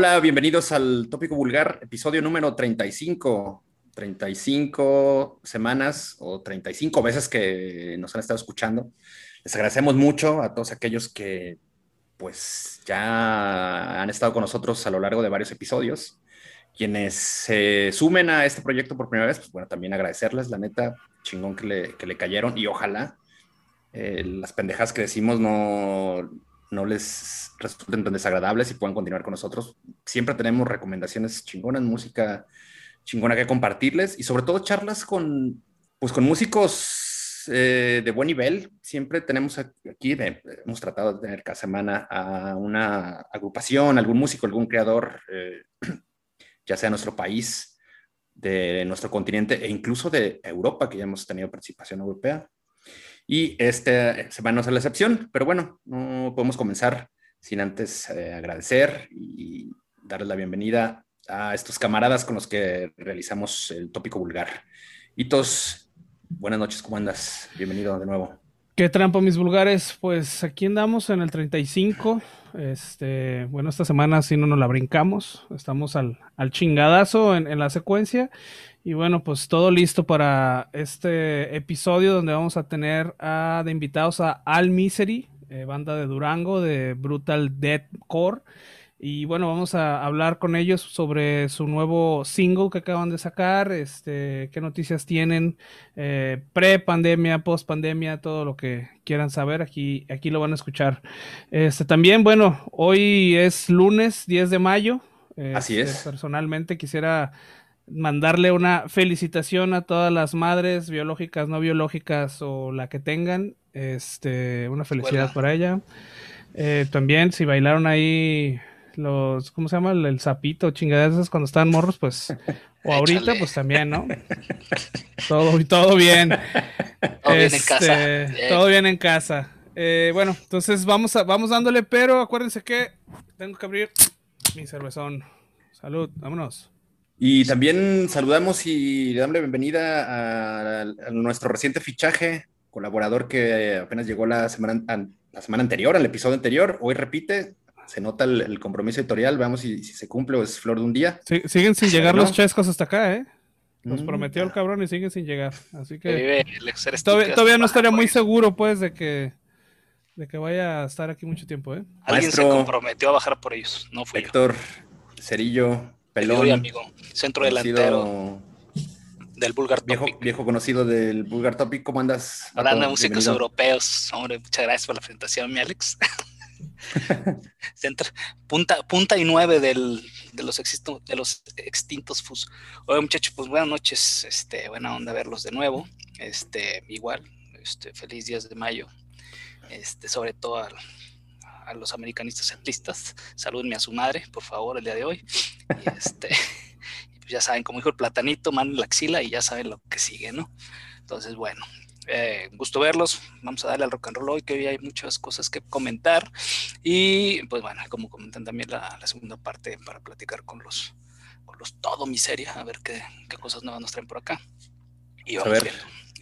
Hola, bienvenidos al Tópico Vulgar, episodio número 35. 35 semanas o 35 veces que nos han estado escuchando. Les agradecemos mucho a todos aquellos que pues ya han estado con nosotros a lo largo de varios episodios. Quienes se sumen a este proyecto por primera vez, pues bueno, también agradecerles, la neta, chingón que le, que le cayeron y ojalá eh, las pendejas que decimos no, no les resulten tan desagradables y puedan continuar con nosotros. Siempre tenemos recomendaciones chingonas, música chingona que compartirles y sobre todo charlas con, pues con músicos eh, de buen nivel. Siempre tenemos aquí, hemos tratado de tener cada semana a una agrupación, algún músico, algún creador, eh, ya sea de nuestro país, de nuestro continente e incluso de Europa, que ya hemos tenido participación europea. Y este semana no es la excepción, pero bueno, no podemos comenzar sin antes eh, agradecer y darles la bienvenida a estos camaradas con los que realizamos el tópico vulgar. Hitos, buenas noches, ¿cómo andas? Bienvenido de nuevo. ¿Qué trampa, mis vulgares? Pues aquí andamos en el 35. Este, bueno, esta semana sí no nos la brincamos. Estamos al, al chingadazo en, la secuencia. Y bueno, pues todo listo para este episodio donde vamos a tener a, de invitados a Al Misery, eh, banda de Durango de Brutal Dead Core. Y bueno, vamos a hablar con ellos sobre su nuevo single que acaban de sacar, este, qué noticias tienen, eh, pre-pandemia, post-pandemia, todo lo que quieran saber, aquí, aquí lo van a escuchar. Este, también, bueno, hoy es lunes 10 de mayo. Así este, es. Personalmente quisiera mandarle una felicitación a todas las madres biológicas, no biológicas o la que tengan. Este, una felicidad para ella. Eh, también, si bailaron ahí los, ¿cómo se llama? El, sapito, chingaderas cuando estaban morros, pues, o ahorita, pues también, ¿no? todo, todo bien. Todo bien en casa. Este, todo bien en casa. Eh, bueno, entonces vamos, a, vamos dándole, pero acuérdense que tengo que abrir mi cervezón. Salud, vámonos. Y también saludamos y le damos la bienvenida a, nuestro reciente fichaje, colaborador que apenas llegó la semana, la semana anterior, al episodio anterior. Hoy repite, se nota el, compromiso editorial, veamos si, se cumple o es flor de un día. siguen sin llegar los chescos hasta acá, ¿eh? Nos mm, prometió el cabrón y siguen sin llegar. Así que todavía, no estaría muy seguro, pues, de que de que vaya a estar aquí mucho tiempo, ¿eh? Alguien se comprometió a bajar por ellos, no fue Héctor, Cerillo, Pelón. amigo, centro delantero del Bulgar viejo, Topic. Viejo conocido del Bulgar Topic, ¿cómo andas? Hablando músicos europeos, hombre, muchas gracias por la presentación, mi Alex. punta, punta y nueve del, de, los de los extintos FUS. Oye, muchachos, pues buenas noches. Este, buena onda verlos de nuevo. Este, igual, este, feliz días de mayo. Este, sobre todo a, los americanistas centristas. Salúdenme a su madre, por favor, el día de hoy. Y este, pues ya saben, como dijo el platanito, man la axila y ya saben lo que sigue, ¿no? Entonces, bueno, eh, gusto verlos. Vamos a darle al rock and roll hoy, que hoy hay muchas cosas que comentar. Y pues bueno, como comentan también la, segunda parte para platicar con los, con los todo miseria, a ver qué, qué cosas nuevas nos traen por acá. Y vamos a ver.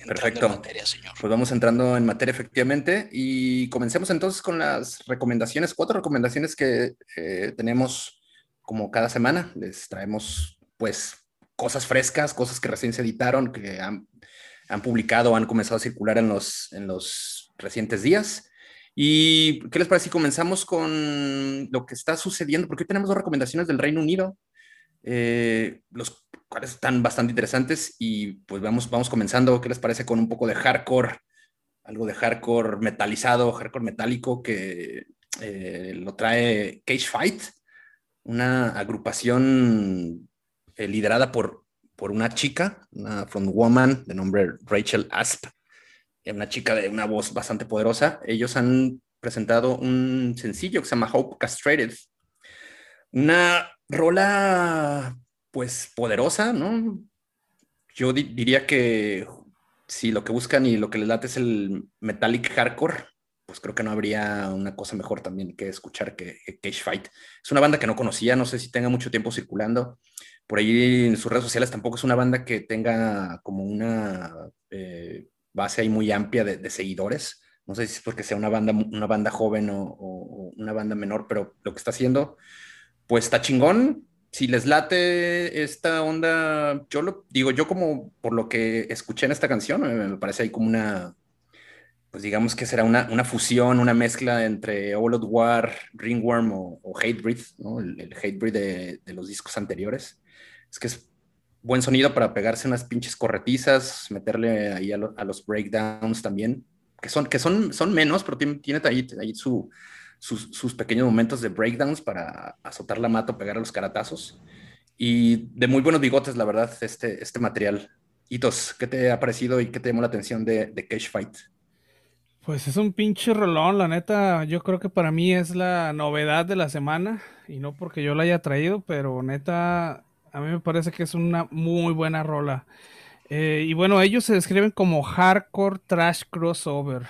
Perfecto. En materia, señor. Pues vamos entrando en materia efectivamente y comencemos entonces con las recomendaciones, cuatro recomendaciones que eh, tenemos como cada semana. Les traemos pues cosas frescas, cosas que recién se editaron, que han han publicado, han comenzado a circular en los, en los recientes días. ¿Y qué les parece si comenzamos con lo que está sucediendo? Porque hoy tenemos dos recomendaciones del Reino Unido, eh, los cuales están bastante interesantes y pues vamos, vamos comenzando. ¿Qué les parece con un poco de hardcore? Algo de hardcore metalizado, hardcore metálico que eh, lo trae Cage Fight, una agrupación eh, liderada por por una chica, una front woman de nombre Rachel Asp, una chica de una voz bastante poderosa. Ellos han presentado un sencillo que se llama Hope Castrated. Una rola, pues, poderosa, ¿no? Yo diría que si lo que buscan y lo que les late es el metallic hardcore, pues creo que no habría una cosa mejor también que escuchar que, que Cage Fight. Es una banda que no conocía, no sé si tenga mucho tiempo circulando por ahí en sus redes sociales tampoco es una banda que tenga como una eh, base ahí muy amplia de, seguidores. No sé si es porque sea una banda, una banda joven o, una banda menor, pero lo que está haciendo, pues está chingón. Si les late esta onda, yo lo digo, yo como por lo que escuché en esta canción, me parece ahí como una, pues digamos que será una, una fusión, una mezcla entre All War, Ringworm o, Hatebreed, ¿no? el, Hatebreed de, los discos anteriores. Es que es buen sonido para pegarse unas pinches corretizas, meterle ahí a, lo, a los breakdowns también, que son, que son, son menos, pero tiene, tiene ahí su, sus, pequeños momentos de breakdowns para azotar la mata o pegar a los caratazos. Y de muy buenos bigotes, la verdad, este, este material. Hitos, ¿qué te ha parecido y qué te llamó la atención de, de Cage Fight? Pues es un pinche rolón, la neta, yo creo que para mí es la novedad de la semana y no porque yo la haya traído, pero neta, a mí me parece que es una muy buena rola. Eh, y bueno, ellos se describen como hardcore trash crossover.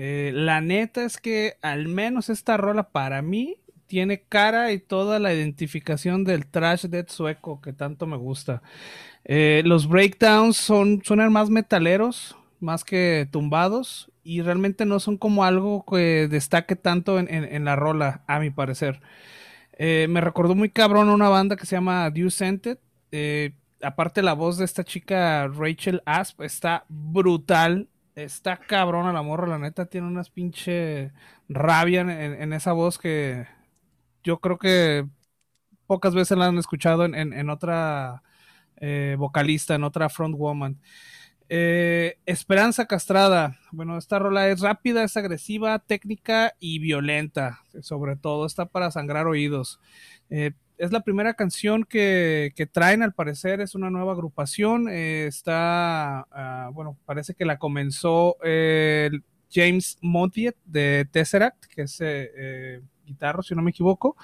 Eh, la neta es que al menos esta rola para mí tiene cara y toda la identificación del trash dead sueco que tanto me gusta. Eh, los breakdowns son, suenan más metaleros, más que tumbados y realmente no son como algo que destaque tanto en, la rola, a mi parecer. Eh, me recordó muy cabrón una banda que se llama Dew Scented. Aparte la voz de esta chica Rachel Asp está brutal. Está cabrón la morra, la neta tiene unas pinche rabia en, esa voz que yo creo que pocas veces la han escuchado en, otra eh, vocalista, en otra frontwoman. Eh, Esperanza Castrada. Bueno, esta rola es rápida, es agresiva, técnica y violenta. Sobre todo, está para sangrar oídos. Eh, es la primera canción que, traen, al parecer, es una nueva agrupación. Eh, está, uh, bueno, parece que la comenzó James Montiet de Tesseract, que es guitarro, si no me equivoco.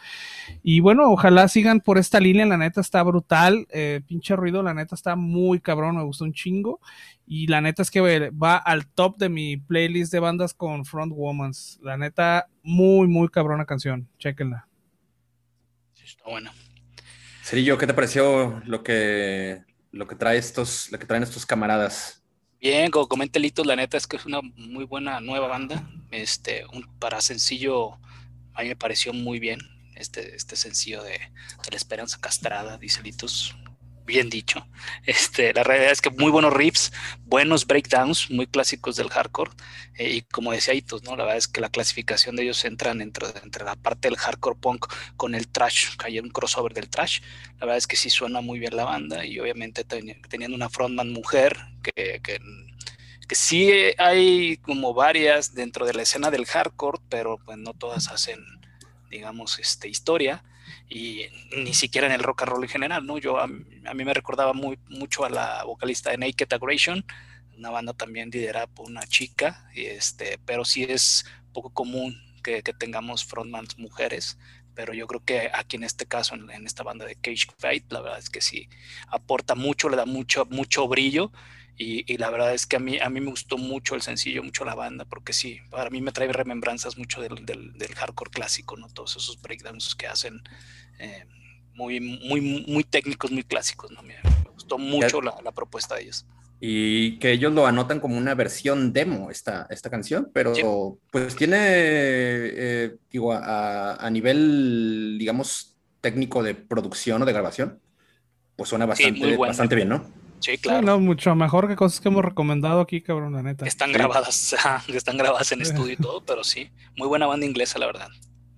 Y bueno, ojalá sigan por esta línea, la neta está brutal, eh, pinche ruido, la neta está muy cabrón, me gustó un chingo. Y la neta es que va al top de mi playlist de bandas con Front Womans. La neta, muy, muy cabrona canción, chequenla. Está buena. Cerillo, ¿qué te pareció lo que, lo que, trae estos, lo que traen estos camaradas? Bien, como comenté Lito, la neta es que es una muy buena nueva banda. Este, un, para sencillo a mí me pareció muy bien este, este sencillo de, de la esperanza castrada, dice Litos. Bien dicho. Este, la realidad es que muy buenos riffs, buenos breakdowns, muy clásicos del hardcore. Eh, y como decía Itos, ¿no? La verdad es que la clasificación de ellos entran entre, entre la parte del hardcore punk con el trash, que hay un crossover del trash. La verdad es que sí suena muy bien la banda y obviamente ten, teniendo una frontman mujer que, que que sí hay como varias dentro de la escena del hardcore, pero pues no todas hacen, digamos, este, historia y ni siquiera en el rock and roll en general, ¿no? Yo a, a mí me recordaba muy, mucho a la vocalista de Naked Aggression, una banda también liderada por una chica, y este, pero sí es poco común que, que tengamos frontmans mujeres, pero yo creo que aquí en este caso, en, en, esta banda de Cage Fight, la verdad es que sí aporta mucho, le da mucho, mucho brillo y, y, la verdad es que a mí, a mí me gustó mucho el sencillo, mucho la banda, porque sí, para mí me trae remembranzas mucho del, del, del hardcore clásico, ¿no? Todos esos breakdowns que hacen eh, muy, muy, muy técnicos, muy clásicos, ¿no? Me, me gustó mucho la, la, propuesta de ellos. Y que ellos lo anotan como una versión demo, esta, esta canción, pero sí. pues tiene, eh, digo, a, a nivel, digamos, técnico de producción o de grabación, pues suena bastante, sí, bueno. bastante bien, ¿no? Sí, claro. Sí, no, mucho mejor que cosas que hemos recomendado aquí, cabrón, la neta. Están sí. grabadas, están grabadas en estudio y todo, pero sí, muy buena banda inglesa, la verdad.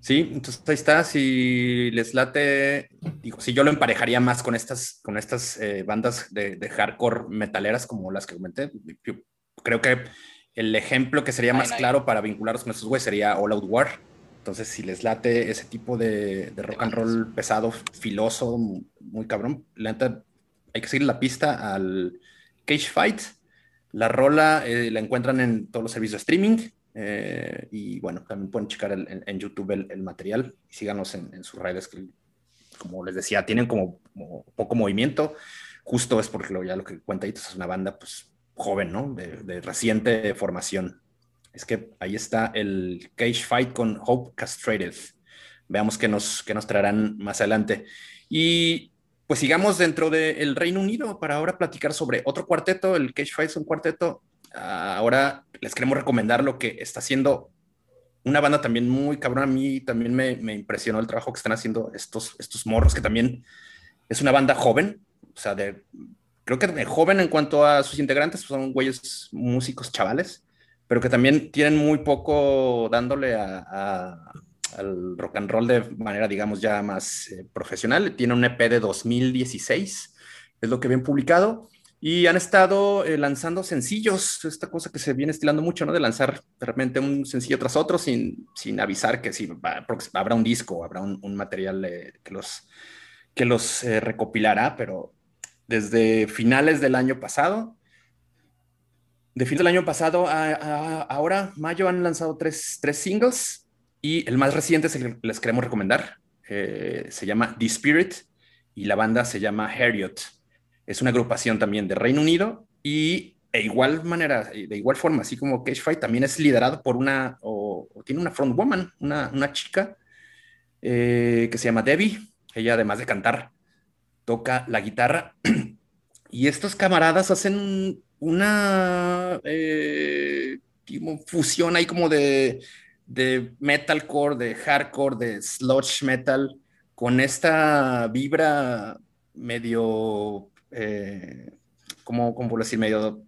Sí, entonces ahí está, si les late, digo, si yo lo emparejaría más con estas, con estas eh, bandas de, de, hardcore metaleras como las que comenté, yo creo que el ejemplo que sería más ay, claro ay. para vincularlos con estos güeyes sería All Out War. Entonces, si les late ese tipo de, de rock and roll pesado, filoso, muy cabrón, la neta, hay que seguir la pista al Cage Fight. La rola eh, la encuentran en todos los servicios de streaming. Eh, y bueno, también pueden checar el, en, en, YouTube el, el, material y síganos en, en, sus redes que, como les decía, tienen como, como, poco movimiento. Justo es porque lo, ya lo que cuenta es una banda pues joven, ¿no? De, de, reciente formación. Es que ahí está el Cage Fight con Hope Castrated. Veamos qué nos, qué nos traerán más adelante. Y pues sigamos dentro del Reino Unido para ahora platicar sobre otro cuarteto, el Cage Fight es un cuarteto. Ahora les queremos recomendar lo que está haciendo una banda también muy cabrón. A mí también me, impresionó el trabajo que están haciendo estos, estos morros, que también es una banda joven, o sea, de, creo que joven en cuanto a sus integrantes, pues son güeyes músicos chavales, pero que también tienen muy poco dándole a, al rock and roll de manera, digamos, ya más eh, profesional. Tiene un EP de 2016, es lo que bien publicado. Y han estado eh, lanzando sencillos, esta cosa que se viene estilando mucho, ¿no? De lanzar de un sencillo tras otro sin, sin avisar que sí, habrá un disco, habrá un, material eh, que los, que los recopilará, pero desde finales del año pasado, de fin del año pasado a, ahora, mayo, han lanzado tres, tres singles y el más reciente es el que les queremos recomendar. Eh, se llama The Spirit y la banda se llama Harriot. Es una agrupación también de Reino Unido y de igual manera, de igual forma, así como Cage Fight, también es liderado por una, o, tiene una frontwoman, una, una chica eh, que se llama Debbie. Ella, además de cantar, toca la guitarra. y estos camaradas hacen una eh, fusión ahí como de de metalcore, de hardcore, de sludge metal, con esta vibra medio, eh, ¿cómo, puedo decir? Medio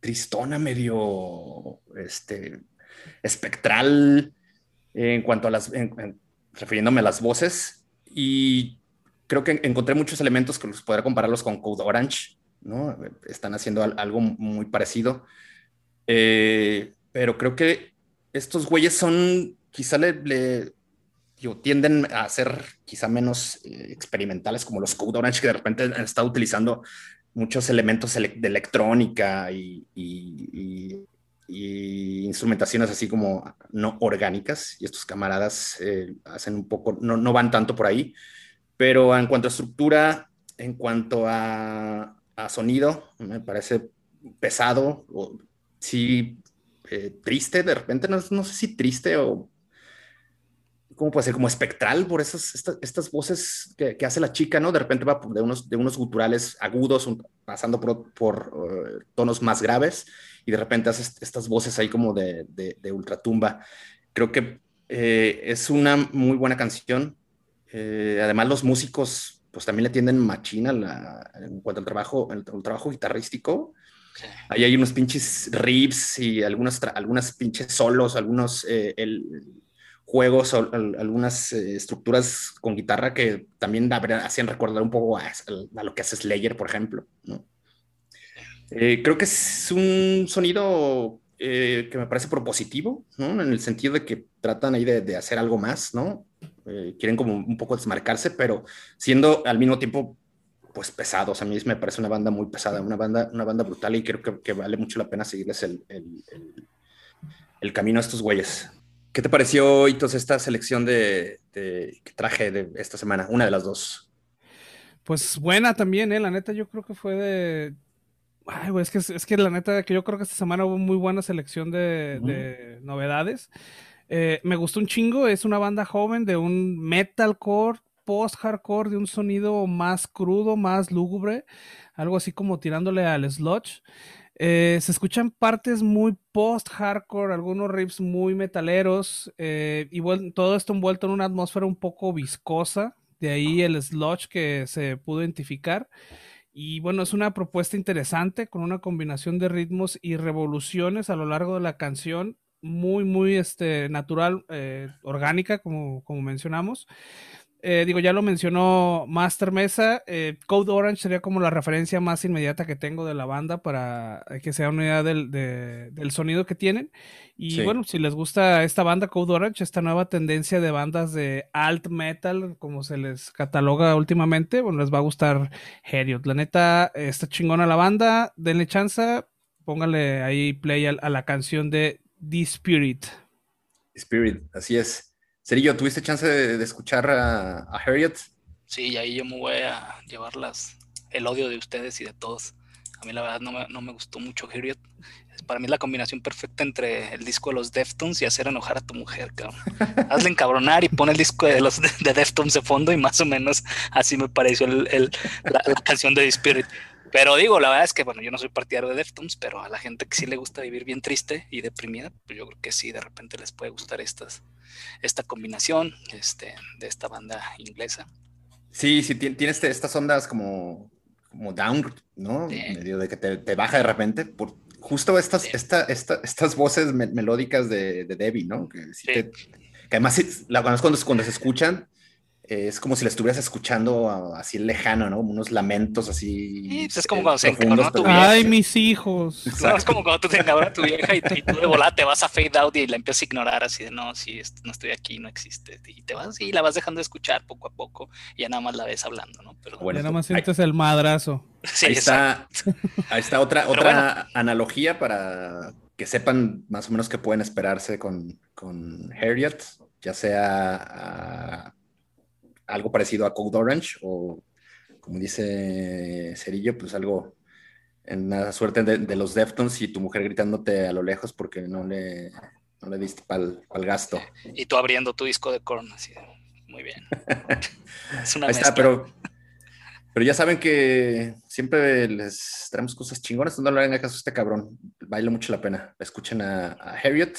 tristona, medio este, espectral en cuanto a las, refiriéndome a las voces. Y creo que encontré muchos elementos que los podría compararlos con Code Orange, ¿no? Están haciendo algo muy parecido. Eh, pero creo que estos güeyes son, quizá le, tienden a ser quizá menos eh, experimentales como los Code Orange, que de repente han estado utilizando muchos elementos de electrónica y, instrumentaciones así como no orgánicas, y estos camaradas eh, hacen un poco, no, no, van tanto por ahí, pero en cuanto a estructura, en cuanto a, a sonido, me parece pesado, o, sí eh, triste, de repente, no, sé si triste o ¿cómo puede ser? Como espectral por esas, estas, voces que, hace la chica, ¿no? De repente va de unos, de unos guturales agudos, pasando por, eh, tonos más graves, y de repente hace estas voces ahí como de, de, ultratumba. Creo que eh, es una muy buena canción. además, los músicos, pues también le tienden machina en cuanto al trabajo, el trabajo guitarrístico. Ahí hay unos pinches riffs y algunas, algunas pinches solos, algunos eh, el, juegos, algunas eh, estructuras con guitarra que también hacían recordar un poco a, lo que hace Slayer, por ejemplo. Eh, creo que es un sonido que me parece propositivo, en el sentido de que tratan ahí de, de hacer algo más, ¿no? quieren como un poco desmarcarse, pero siendo al mismo tiempo pues pesados. A mí me parece una banda muy pesada, una banda, una banda brutal y creo que, vale mucho la pena seguirles el, el, camino a estos güeyes. ¿Qué te pareció, Hitos, esta selección de, que traje de esta semana? Una de las dos. Pues buena también, ¿eh? La neta, yo creo que fue de. Ay, güey, es que, es que la neta, que yo creo que esta semana hubo muy buena selección de, novedades. Eh, me gustó un chingo, es una banda joven de un metalcore post-hardcore de un sonido más crudo, más lúgubre, algo así como tirándole al sludge. Eh, se escuchan partes muy post-hardcore, algunos riffs muy metaleros, eh, y todo esto envuelto en una atmósfera un poco viscosa, de ahí el sludge que se pudo identificar. Y bueno, es una propuesta interesante con una combinación de ritmos y revoluciones a lo largo de la canción, muy, muy este, natural, eh, orgánica, como, como mencionamos. Eh, digo, ya lo mencionó Master Mesa. Eh, Code Orange sería como la referencia más inmediata que tengo de la banda para que sea una idea del, del sonido que tienen. Y bueno, si les gusta esta banda Code Orange, esta nueva tendencia de bandas de alt metal, como se les cataloga últimamente, bueno, les va a gustar Heriot. La neta, está chingona la banda. Denle chance, póngale ahí play a, a la canción de The Spirit. Spirit, así es. Cerillo, ¿tuviste chance de, escuchar a, Harriet? Sí, y ahí yo me voy a llevar el odio de ustedes y de todos. A mí la verdad no me, no me gustó mucho Harriet. Para mí es la combinación perfecta entre el disco de los Deftones y hacer enojar a tu mujer, cabrón. Hazle encabronar y pon el disco de los de, Deftones de fondo y más o menos así me pareció la, canción de The Spirit. Pero digo, la verdad es que, bueno, yo no soy partidario de Deftones, pero a la gente que sí le gusta vivir bien triste y deprimida, pues yo creo que sí, de repente les puede gustar estas, esta combinación este, de esta banda inglesa. Sí, sí, tiene este, estas ondas como, como down, ¿no? Medio de que te, baja de repente. Por, justo estas, esta, estas voces melódicas de, Debbie, ¿no? Que, que además la, cuando, cuando se escuchan, es como si la estuvieras escuchando así lejano, ¿no? Unos lamentos así. Sí, pues es como cuando se encabronó tu vieja. Ay, mis hijos. es como cuando tú te encabronas tu vieja y, tú de volada te vas a fade out y la empiezas a ignorar así de no, sí, no estoy aquí, no existe. Y te vas y la vas dejando de escuchar poco a poco y ya nada más la ves hablando, ¿no? Pero bueno, ya nada más sientes el madrazo. Sí, ahí está, ahí está otra, otra analogía para que sepan más o menos qué pueden esperarse con, con Harriet, ya sea algo parecido a Code Orange o, como dice Cerillo, pues algo en la suerte de, los Deftones y tu mujer gritándote a lo lejos porque no le, no le diste para el gasto. Y tú abriendo tu disco de Korn, así, muy bien. es una Ahí está, pero, pero ya saben que siempre les traemos cosas chingonas, no le hagan caso a este cabrón, baila mucho la pena. Escuchen a, a Harriet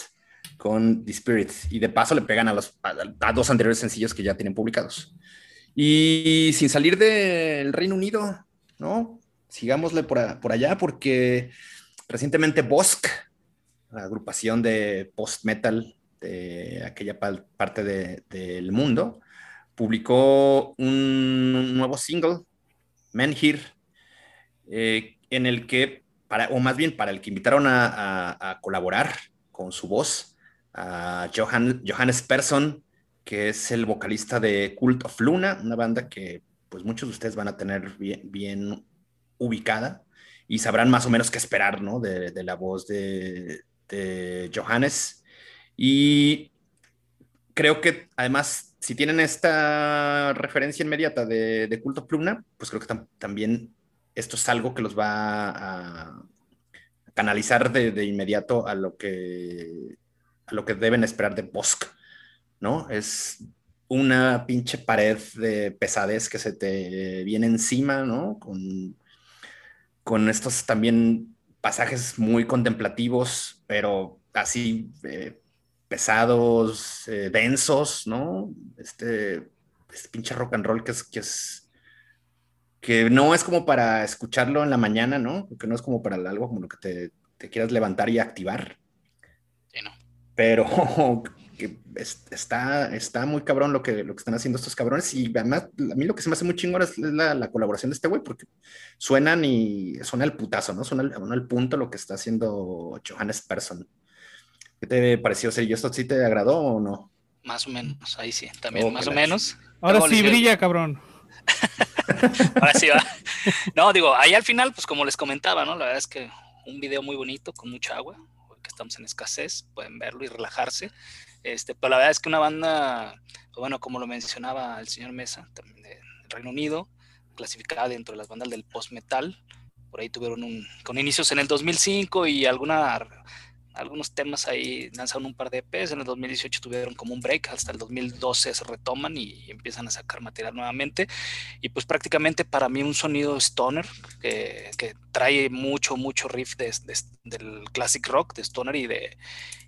con The Spirit y de paso le pegan a los a dos anteriores sencillos que ya tienen publicados. Y sin salir del Reino Unido, ¿no? Sigámosle por, por allá porque recientemente Bosk, la agrupación de post-metal de aquella parte del mundo, publicó un nuevo single, Men Here, eh, en el que, para, o más bien para el que invitaron a, colaborar con su voz, a Johannes Persson, que es el vocalista de Cult of Luna, una banda que pues muchos de ustedes van a tener bien, ubicada y sabrán más o menos qué esperar, ¿no? De, la voz de, Johannes. Y creo que además, si tienen esta referencia inmediata de, de Cult of Luna, pues creo que también esto es algo que los va a canalizar de, inmediato a lo que lo que deben esperar de Bosk. ¿no? Es una pinche pared de pesadez que se te viene encima, ¿no? Con, con estos también pasajes muy contemplativos, pero así eh, pesados, eh, densos, ¿no? Este, este, pinche rock and roll que es, que es que no es como para escucharlo en la mañana, ¿no? Que no es como para algo como lo que te, te quieras levantar y activar. Pero que está, está muy cabrón lo que, lo que están haciendo estos cabrones y además a mí lo que se me hace muy chingón es la, colaboración de este güey porque suenan y suena el putazo, ¿no? Suena el, punto lo que está haciendo Johannes Persson. ¿Qué te pareció? ¿Y esto sí te agradó o no? Más o menos, ahí sí, también más o menos. Ahora sí brilla, cabrón. Ahora sí va. No, digo, ahí al final, pues como les comentaba, ¿no? La verdad es que un video muy bonito con mucha agua, estamos en escasez, pueden verlo y relajarse. Este, pero la verdad es que una banda, bueno, como lo mencionaba el señor Mesa, también del Reino Unido, clasificada dentro de las bandas del post-metal, por ahí tuvieron un, con inicios en el 2005 y alguna algunos temas ahí lanzaron un par de EPs, en el 2018 tuvieron como un break, hasta el 2012 se retoman y empiezan a sacar material nuevamente. Y pues prácticamente para mí un sonido stoner que, que trae mucho, mucho riff de, del classic rock, de stoner y de,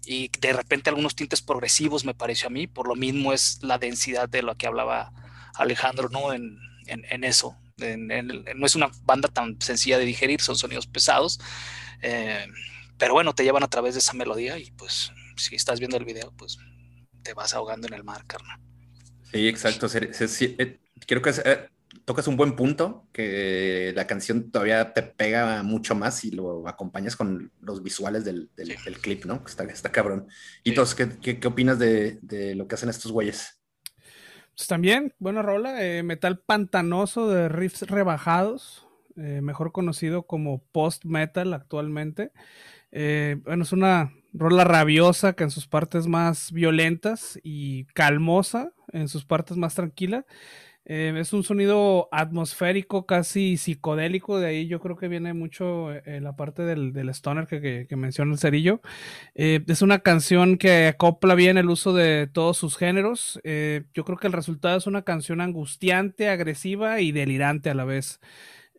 y de repente algunos tintes progresivos me pareció a mí, por lo mismo es la densidad de lo que hablaba Alejandro, ¿no? En, en, eso. no es una banda tan sencilla de digerir, son sonidos pesados. Eh, pero bueno, te llevan a través de esa melodía y pues si estás viendo el video, pues te vas ahogando en el mar, carnal. Sí, exacto. Eh, creo que eh, tocas un buen punto, que la canción todavía te pega mucho más y lo acompañas con los visuales del, clip, ¿no? Está, está cabrón. ¿Y entonces ¿qué, qué, opinas de, lo que hacen estos güeyes? Pues también, buena rola, eh, metal pantanoso de riffs rebajados, mejor conocido como post metal actualmente. Eh, bueno, es una rola rabiosa que en sus partes más violentas y calmosa en sus partes más tranquilas. Eh, es un sonido atmosférico, casi psicodélico, de ahí yo creo que viene mucho eh, la parte del, stoner que, menciona el cerillo. es una canción que acopla bien el uso de todos sus géneros. yo creo que el resultado es una canción angustiante, agresiva y delirante a la vez.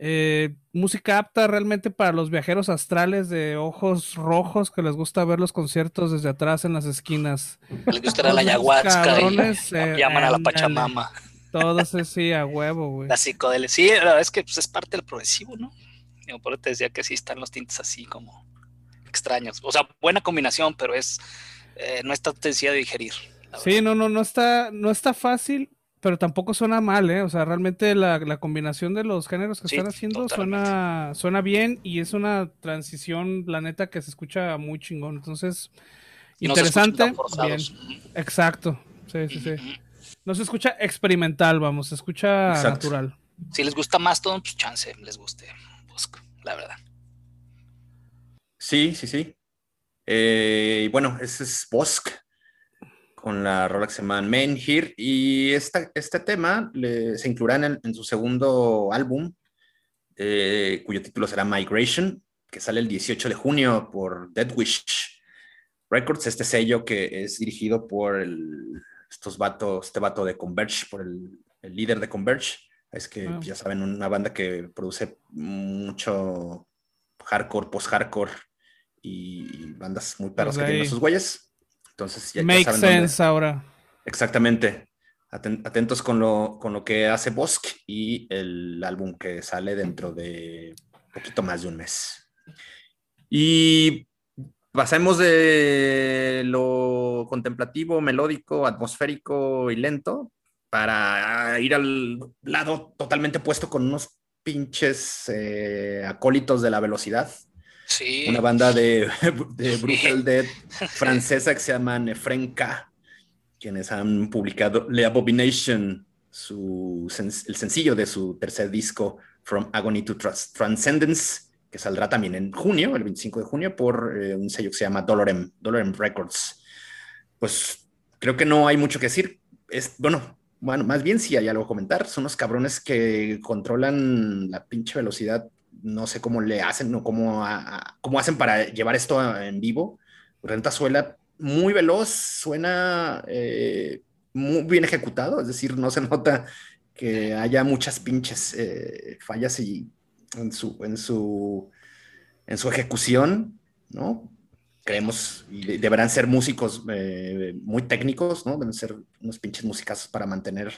Eh, música apta realmente para los viajeros astrales de ojos rojos que les gusta ver los conciertos desde atrás en las esquinas. Les gusta la ayahuasca y llaman a la Pachamama. Todo eso sí, a huevo, güey. La psicodelia. Sí, la verdad es que pues, es parte del progresivo, ¿no? Yo por eso te decía que sí están los tintes así como extraños. O sea, buena combinación, pero es eh, no está sencilla de digerir. Sí, no, no, no está, no está fácil, pero tampoco suena mal, ¿eh? O sea, realmente la, combinación de los géneros que están haciendo suena, suena bien y es una transición, la neta, que se escucha muy chingón. Entonces, interesante. bien. Exacto. Sí, sí, sí. No se escucha experimental, vamos, se escucha natural. Si les gusta más todo, pues chance, les guste Bosco, la verdad. Sí, sí, sí. Eh, y bueno, ese es Bosk con la rola que se llama Men Here. Y esta, este tema se incluirá en, su segundo álbum, eh, cuyo título será Migration, que sale el 18 de junio por Dead Wish Records, este sello que es dirigido por el estos vatos, este vato de Converge, por el, líder de Converge. Es que ah. ya saben, una banda que produce mucho hardcore, post-hardcore y bandas muy perros pues que tienen sus güeyes. Entonces ya, Make sense ahora. Exactamente. Atentos con lo, con lo que hace Bosk y el álbum que sale dentro de poquito más de un mes. Y Pasemos de lo contemplativo, melódico, atmosférico y lento para ir al lado totalmente opuesto con unos pinches eh, acólitos de la velocidad. Sí. Una banda de, de Brutal Dead francesa que se llama Nefren K, quienes han publicado Le Abomination, su, el sencillo de su tercer disco, From Agony to Transcendence que saldrá también en junio, el 25 de junio, por eh, un sello que se llama Dolorem, Dolorem Records. Pues creo que no hay mucho que decir. Es, bueno, bueno, más bien si hay algo que comentar. Son los cabrones que controlan la pinche velocidad. No sé cómo le hacen o cómo, cómo hacen para llevar esto en vivo. Renta suela muy veloz, suena eh, muy bien ejecutado, es decir, no se nota que haya muchas pinches eh, fallas y en su, en su, en su ejecución, ¿no? Creemos, y deberán ser músicos eh, muy técnicos, ¿no? Deben ser unos pinches músicas para mantener,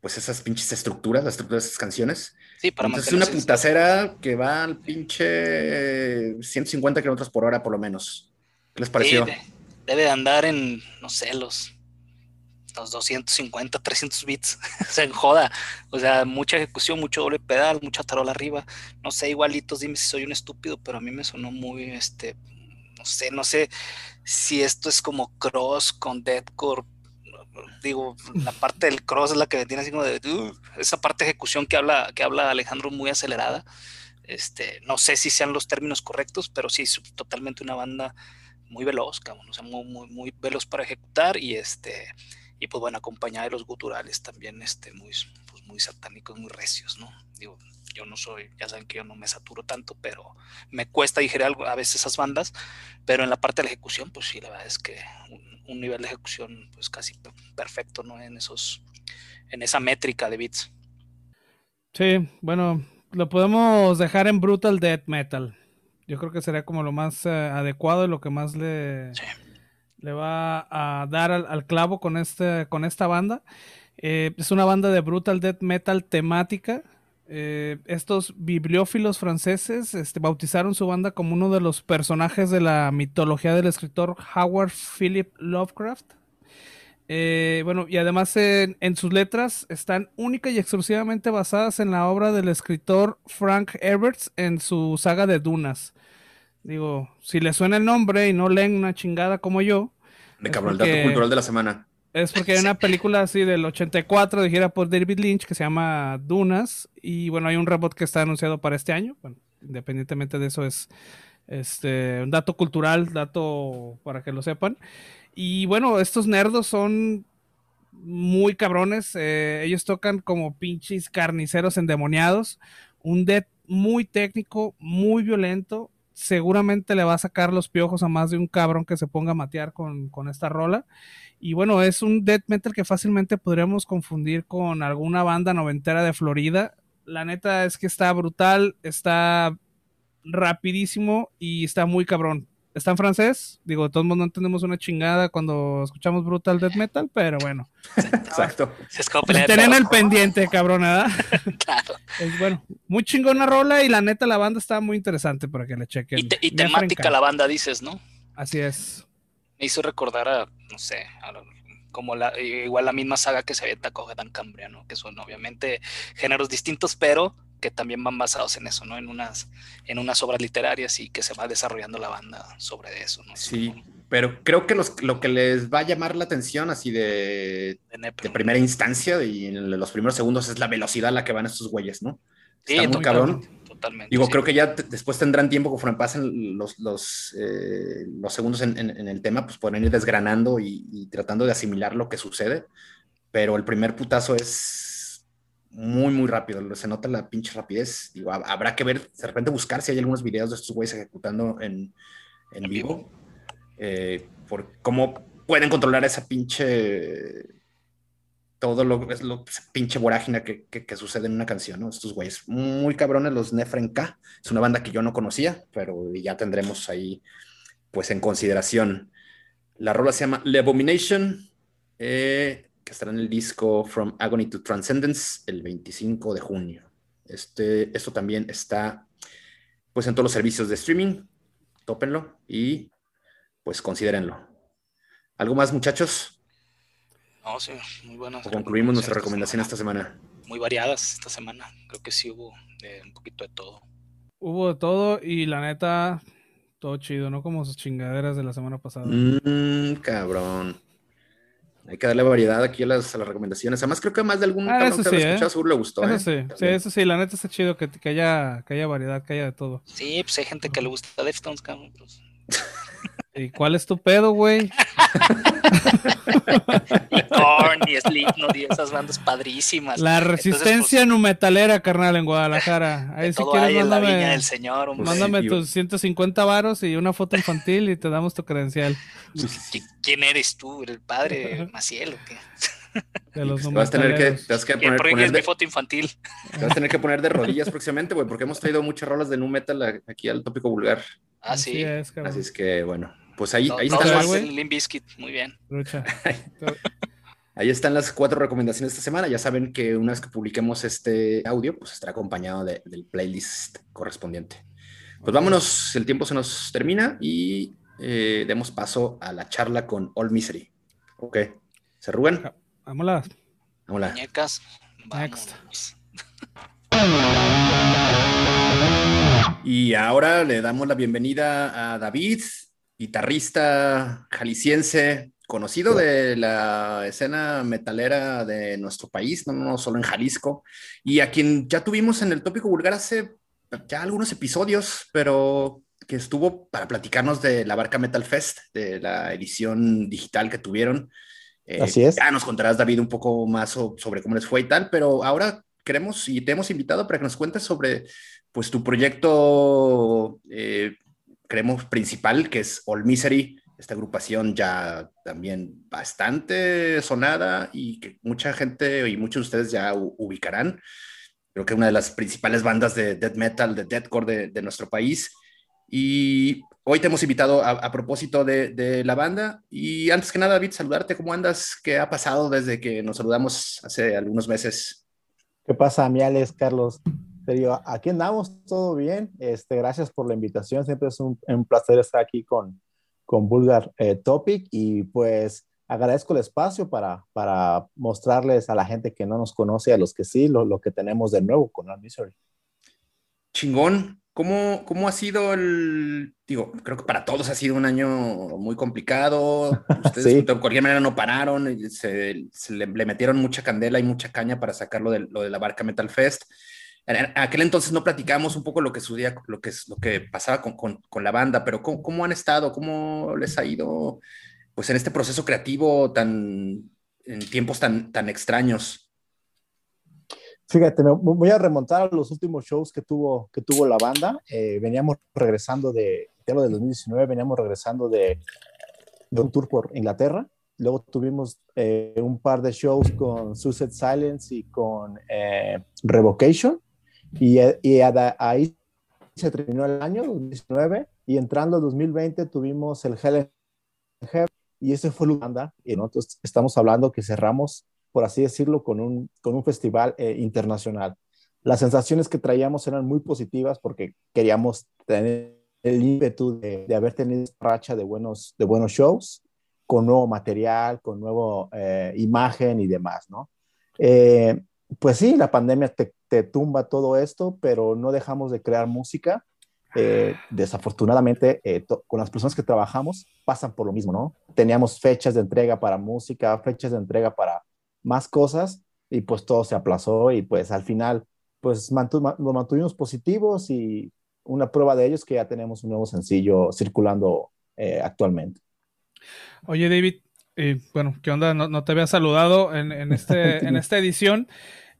pues, esas pinches estructuras, las estructuras de esas canciones. Sí, para Entonces, es una putacera que va al pinche 150 kilómetros por hora, por lo menos. ¿Qué les pareció? debe de andar en, no sé, los los 250, 300 bits, se joda. O sea, mucha ejecución, mucho doble pedal, mucha tarola arriba. No sé, igualitos, dime si soy un estúpido, pero a mí me sonó muy, este, no sé, no sé si esto es como cross con deadcore. Digo, la parte del cross es la que me tiene así como de uh, esa parte de ejecución que habla, que habla Alejandro muy acelerada. Este, no sé si sean los términos correctos, pero sí, es totalmente una banda muy veloz, cabrón, o sea, muy, muy, muy veloz para ejecutar y este, y pues bueno, acompañada de los guturales también este, muy, pues muy satánicos, muy recios, ¿no? Digo, yo no soy, ya saben que yo no me saturo tanto, pero me cuesta digerir algo, a veces esas bandas, pero en la parte de la ejecución, pues sí, la verdad es que un, nivel de ejecución pues casi perfecto, ¿no? En esos, en esa métrica de beats. Sí, bueno, lo podemos dejar en Brutal Death Metal. Yo creo que sería como lo más eh, adecuado y lo que más le, le va a dar al, clavo con, este, con esta banda. Eh, es una banda de brutal death metal temática. Eh, estos bibliófilos franceses este, bautizaron su banda como uno de los personajes de la mitología del escritor Howard Philip Lovecraft. Eh, bueno, y además en, en, sus letras están única y exclusivamente basadas en la obra del escritor Frank Herbert en su saga de Dunas. Digo, si le suena el nombre y no leen una chingada como yo. De cabrón, el dato cultural de la semana. Es porque hay una película así del 84 dirigida por David Lynch que se llama Dunas. Y bueno, hay un reboot que está anunciado para este año. Independientemente de eso, es este un dato cultural, dato para que lo sepan. Y bueno, estos nerdos son muy cabrones. Eh, ellos tocan como pinches carniceros endemoniados. Un death muy técnico, muy violento seguramente le va a sacar los piojos a más de un cabrón que se ponga a matear con, esta rola. Y bueno, es un death metal que fácilmente podríamos confundir con alguna banda noventera de Florida. la neta es que está brutal, está rapidísimo y está muy cabrón. Está en francés, digo, todos no entendemos una chingada cuando escuchamos Brutal Death Metal, pero bueno. Exacto. Se Tienen el pendiente, cabrón, ¿verdad? claro. Es bueno, muy chingona rola y la neta la banda está muy interesante para que le chequen. Y, temática la banda, dices, ¿no? Así es. Me hizo recordar a, no sé, como la, igual la misma saga que se había tocado Dan Cambria, ¿no? Que son obviamente géneros distintos, pero que también van basados en eso, ¿no? En unas, en unas obras literarias y que se va desarrollando la banda sobre eso, ¿no? Sí, pero creo que los, lo que les va a llamar la atención así de, de, primera instancia y en los primeros segundos es la velocidad a la que van estos güeyes, ¿no? Sí, Está muy cabrón. Totalmente. Digo, creo que ya después tendrán tiempo conforme pasen los, los, eh, los segundos en, en, el tema, pues pueden ir desgranando y, y tratando de asimilar lo que sucede. Pero el primer putazo es muy, muy rápido. Se nota la pinche rapidez. habrá que ver, de repente buscar si hay algunos videos de estos güeyes ejecutando en, en vivo. Eh, por cómo pueden controlar esa pinche. Todo lo, es lo pinche vorágine que, que, sucede en una canción. Estos güeyes muy cabrones, los Nefren K. Es una banda que yo no conocía, pero ya tendremos ahí, pues, en consideración. La rola se llama The Abomination. Eh, que estará en el disco From Agony to Transcendence el 25 de junio. Este, esto también está pues en todos los servicios de streaming. Tópenlo y pues considérenlo. ¿Algo más, muchachos? No, sí, muy buenas. concluimos nuestra recomendación esta semana. Muy variadas esta semana. Creo que sí hubo un poquito de todo. Hubo de todo y la neta, todo chido, ¿no? Como sus chingaderas de la semana pasada. Mmm, cabrón. Hay que darle variedad aquí a las, recomendaciones. Además, creo que más de algún ah, eso sí, ¿eh? seguro le gustó. Eso ¿eh? sí, sí, eso sí, la neta está chido que, que, haya, que haya variedad, que haya de todo. Sí, pues hay gente que le gusta Deftones, cabrón. Pues. ¿Y cuál es tu pedo, güey? y Korn y Slipknot y esas bandas padrísimas. La resistencia pues, numetalera, carnal, en Guadalajara. Ahí si quieres, mándame, señor, mándame tus 150 varos y una foto infantil y te damos tu credencial. ¿Quién eres tú? ¿El padre Maciel o qué? De los vas a tener que, te vas que poner, poner de, mi foto infantil. Te vas a tener que poner de rodillas próximamente, güey, porque hemos traído muchas rolas de nu metal aquí al tópico vulgar. Ah, sí. Así es que, bueno, pues ahí, ahí están las... muy bien. ahí están las cuatro recomendaciones de esta semana. Ya saben que una vez que publiquemos este audio, pues estará acompañado del playlist correspondiente. Pues vámonos, el tiempo se nos termina y eh, demos paso a la charla con All Misery. Ok. ¿Se Rubén? Vámonos. Vámonos. Muñecas. Next. Y ahora le damos la bienvenida a David, guitarrista jalisciense, conocido de la escena metalera de nuestro país, no, no solo en Jalisco, y a quien ya tuvimos en el tópico vulgar hace ya algunos episodios, pero que estuvo para platicarnos de la Barca Metal Fest, de la edición digital que tuvieron. Eh, Así es. Ya nos contarás, David, un poco más sobre cómo les fue y tal, pero ahora queremos y te hemos invitado para que nos cuentes sobre pues tu proyecto eh, creemos, principal, que es All Misery, esta agrupación ya también bastante sonada y que mucha gente y muchos de ustedes ya ubicarán. Creo que una de las principales bandas de death metal, de deathcore de, nuestro país. Y hoy te hemos invitado a, propósito de, de, la banda. Y antes que nada, David, saludarte. ¿Cómo andas? ¿Qué ha pasado desde que nos saludamos hace algunos meses? ¿Qué pasa, Miales, Carlos? Serio, aquí andamos, todo bien. Este, gracias por la invitación. Siempre es un, placer estar aquí con, con Vulgar eh, Topic y pues agradezco el espacio para, para mostrarles a la gente que no nos conoce, a los que sí, lo, lo que tenemos de nuevo con la Misery. Chingón. ¿Cómo, ¿Cómo ha sido el, digo, creo que para todos ha sido un año muy complicado, ustedes de cualquier manera no pararon, se, se le, le, metieron mucha candela y mucha caña para sacarlo de, lo de la barca Metal Fest. Aquel entonces no platicamos un poco lo que sucedía, lo que, lo que pasaba con, con, la banda, pero ¿cómo, ¿cómo, han estado? ¿Cómo les ha ido pues en este proceso creativo tan, en tiempos tan, tan extraños? Fíjate, me voy a remontar a los últimos shows que tuvo, que tuvo la banda. Eh, veníamos regresando de, de lo del 2019, veníamos regresando de, de un tour por Inglaterra. Luego tuvimos eh, un par de shows con Suicide Silence y con eh, Revocation Y, y ahí se terminó el año 2019 y entrando en 2020 tuvimos el Helen y ese fue Uganda. Y nosotros estamos hablando que cerramos, por así decirlo, con un, con un festival eh, internacional. Las sensaciones que traíamos eran muy positivas porque queríamos tener el ímpetu de, de haber tenido racha de buenos, de buenos shows, con nuevo material, con nueva eh, imagen y demás, ¿no? Eh, pues sí, la pandemia te, te, tumba todo esto, pero no dejamos de crear música. Eh, desafortunadamente, con las personas que trabajamos pasan por lo mismo, ¿no? Teníamos fechas de entrega para música, fechas de entrega para más cosas y pues todo se aplazó y pues al final pues lo mantuvimos positivos y una prueba de ello es que ya tenemos un nuevo sencillo circulando eh, actualmente. Oye, David, eh, bueno, ¿qué onda? No, te había saludado en, este, en esta edición.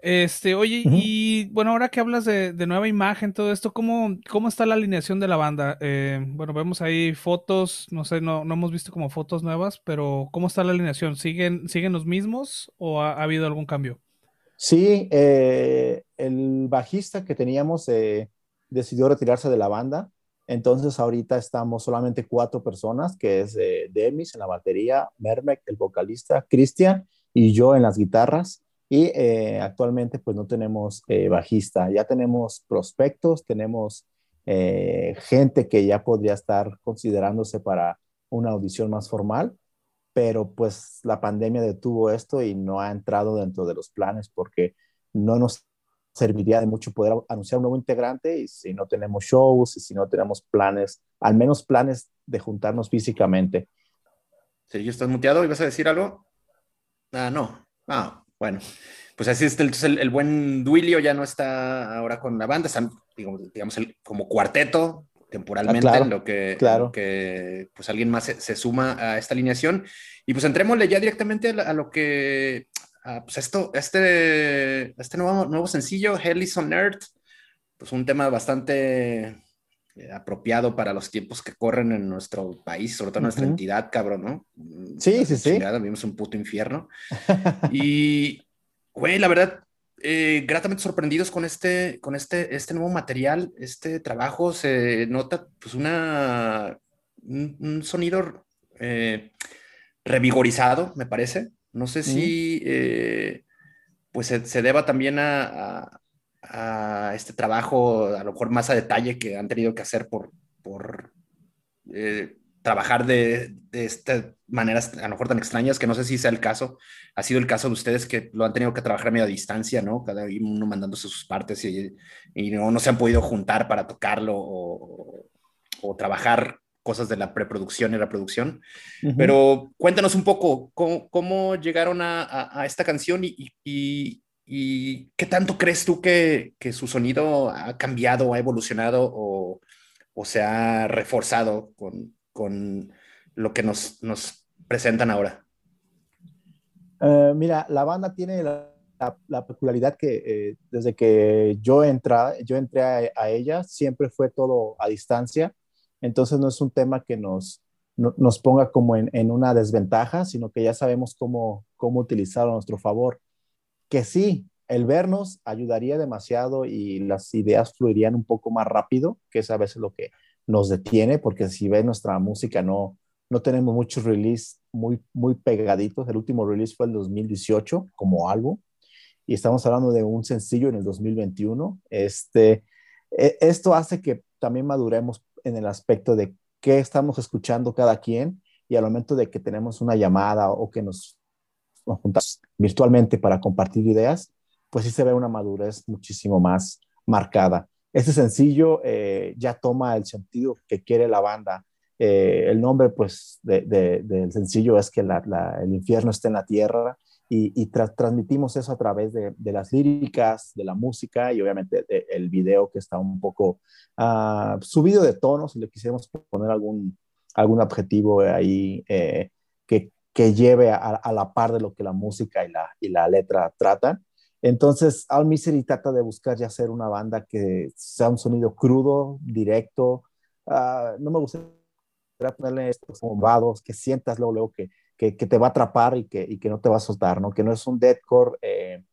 Este, oye, y bueno, ahora que hablas de, nueva imagen, todo esto, ¿cómo, ¿cómo está la alineación de la banda? Eh, bueno, vemos ahí fotos, no sé, no, no hemos visto como fotos nuevas, pero ¿cómo está la alineación? ¿Siguen, siguen los mismos o ha, habido algún cambio? Sí, el bajista que teníamos decidió retirarse de la banda. Entonces ahorita estamos solamente cuatro personas, que es eh, Demis en la batería, Mermek, el vocalista, Cristian y yo en las guitarras. Y eh, actualmente pues no tenemos eh, bajista, ya tenemos prospectos, tenemos gente que ya podría estar considerándose para una audición más formal, pero pues la pandemia detuvo esto y no ha entrado dentro de los planes porque no nos serviría de mucho poder anunciar un nuevo integrante y si no tenemos shows y si no tenemos planes, al menos planes de juntarnos físicamente. yo ¿estás muteado? ¿Ibas a decir algo? Ah, no. Ah, bueno. Pues así es, el, el, buen Duilio ya no está ahora con la banda, están, digamos, el, como cuarteto temporalmente, ah, lo que, claro. que pues alguien más se, suma a esta alineación. Y pues entrémosle ya directamente a lo que Ah, pues esto, este, este nuevo, nuevo sencillo, Hell is on Earth, pues un tema bastante apropiado para los tiempos que corren en nuestro país, sobre todo en nuestra entidad, cabrón, ¿no? Sí, sí, sí. Vivimos un puto infierno. y, güey, la verdad, eh, gratamente sorprendidos con este, con este, este nuevo material, este trabajo, se nota pues una, un, sonido eh, revigorizado, me parece. No sé si eh, pues se, deba también a, este trabajo, a lo mejor más a detalle que han tenido que hacer por, por eh, trabajar de, de estas maneras a lo mejor tan extrañas, que no sé si sea el caso. Ha sido el caso de ustedes que lo han tenido que trabajar a media distancia, ¿no? Cada uno mandándose sus partes y, no, no, se han podido juntar para tocarlo o, o trabajar cosas de la preproducción y la producción. Pero cuéntanos un poco cómo, llegaron a, esta canción y, qué tanto crees tú que, su sonido ha cambiado, ha evolucionado o, se ha reforzado con, lo que nos, presentan ahora. Eh, mira, la banda tiene la, peculiaridad que eh, desde que yo, entra, yo entré a ella, siempre fue todo a distancia entonces no es un tema que nos, nos ponga como en, una desventaja, sino que ya sabemos cómo, cómo utilizarlo a nuestro favor. Que sí, el vernos ayudaría demasiado y las ideas fluirían un poco más rápido, que es a veces lo que nos detiene, porque si ves nuestra música no, no tenemos muchos releases muy, muy pegaditos. El último release fue el 2018 como álbum y estamos hablando de un sencillo en el 2021. Este, e, esto hace que también maduremos en el aspecto de qué estamos escuchando cada quien y al momento de que tenemos una llamada o que nos, juntamos virtualmente para compartir ideas, pues sí se ve una madurez muchísimo más marcada. Este sencillo eh, ya toma el sentido que quiere la banda. Eh, el nombre pues del sencillo es que el infierno está en la tierra y, transmitimos eso a través de, las líricas, de la música y obviamente del video que está un poco uh, subido de tono, si le quisiéramos poner algún, algún objetivo ahí eh, que, que, lleve a, la par de lo que la música y la, letra tratan. Entonces, All Misery trata de buscar ya ser una banda que sea un sonido crudo, directo. Uh, no me gustaría ponerle estos bombados, que sientas luego, que que, te va a atrapar y que, y que no te va a soltar, ¿no? Que no es un deathcore eh,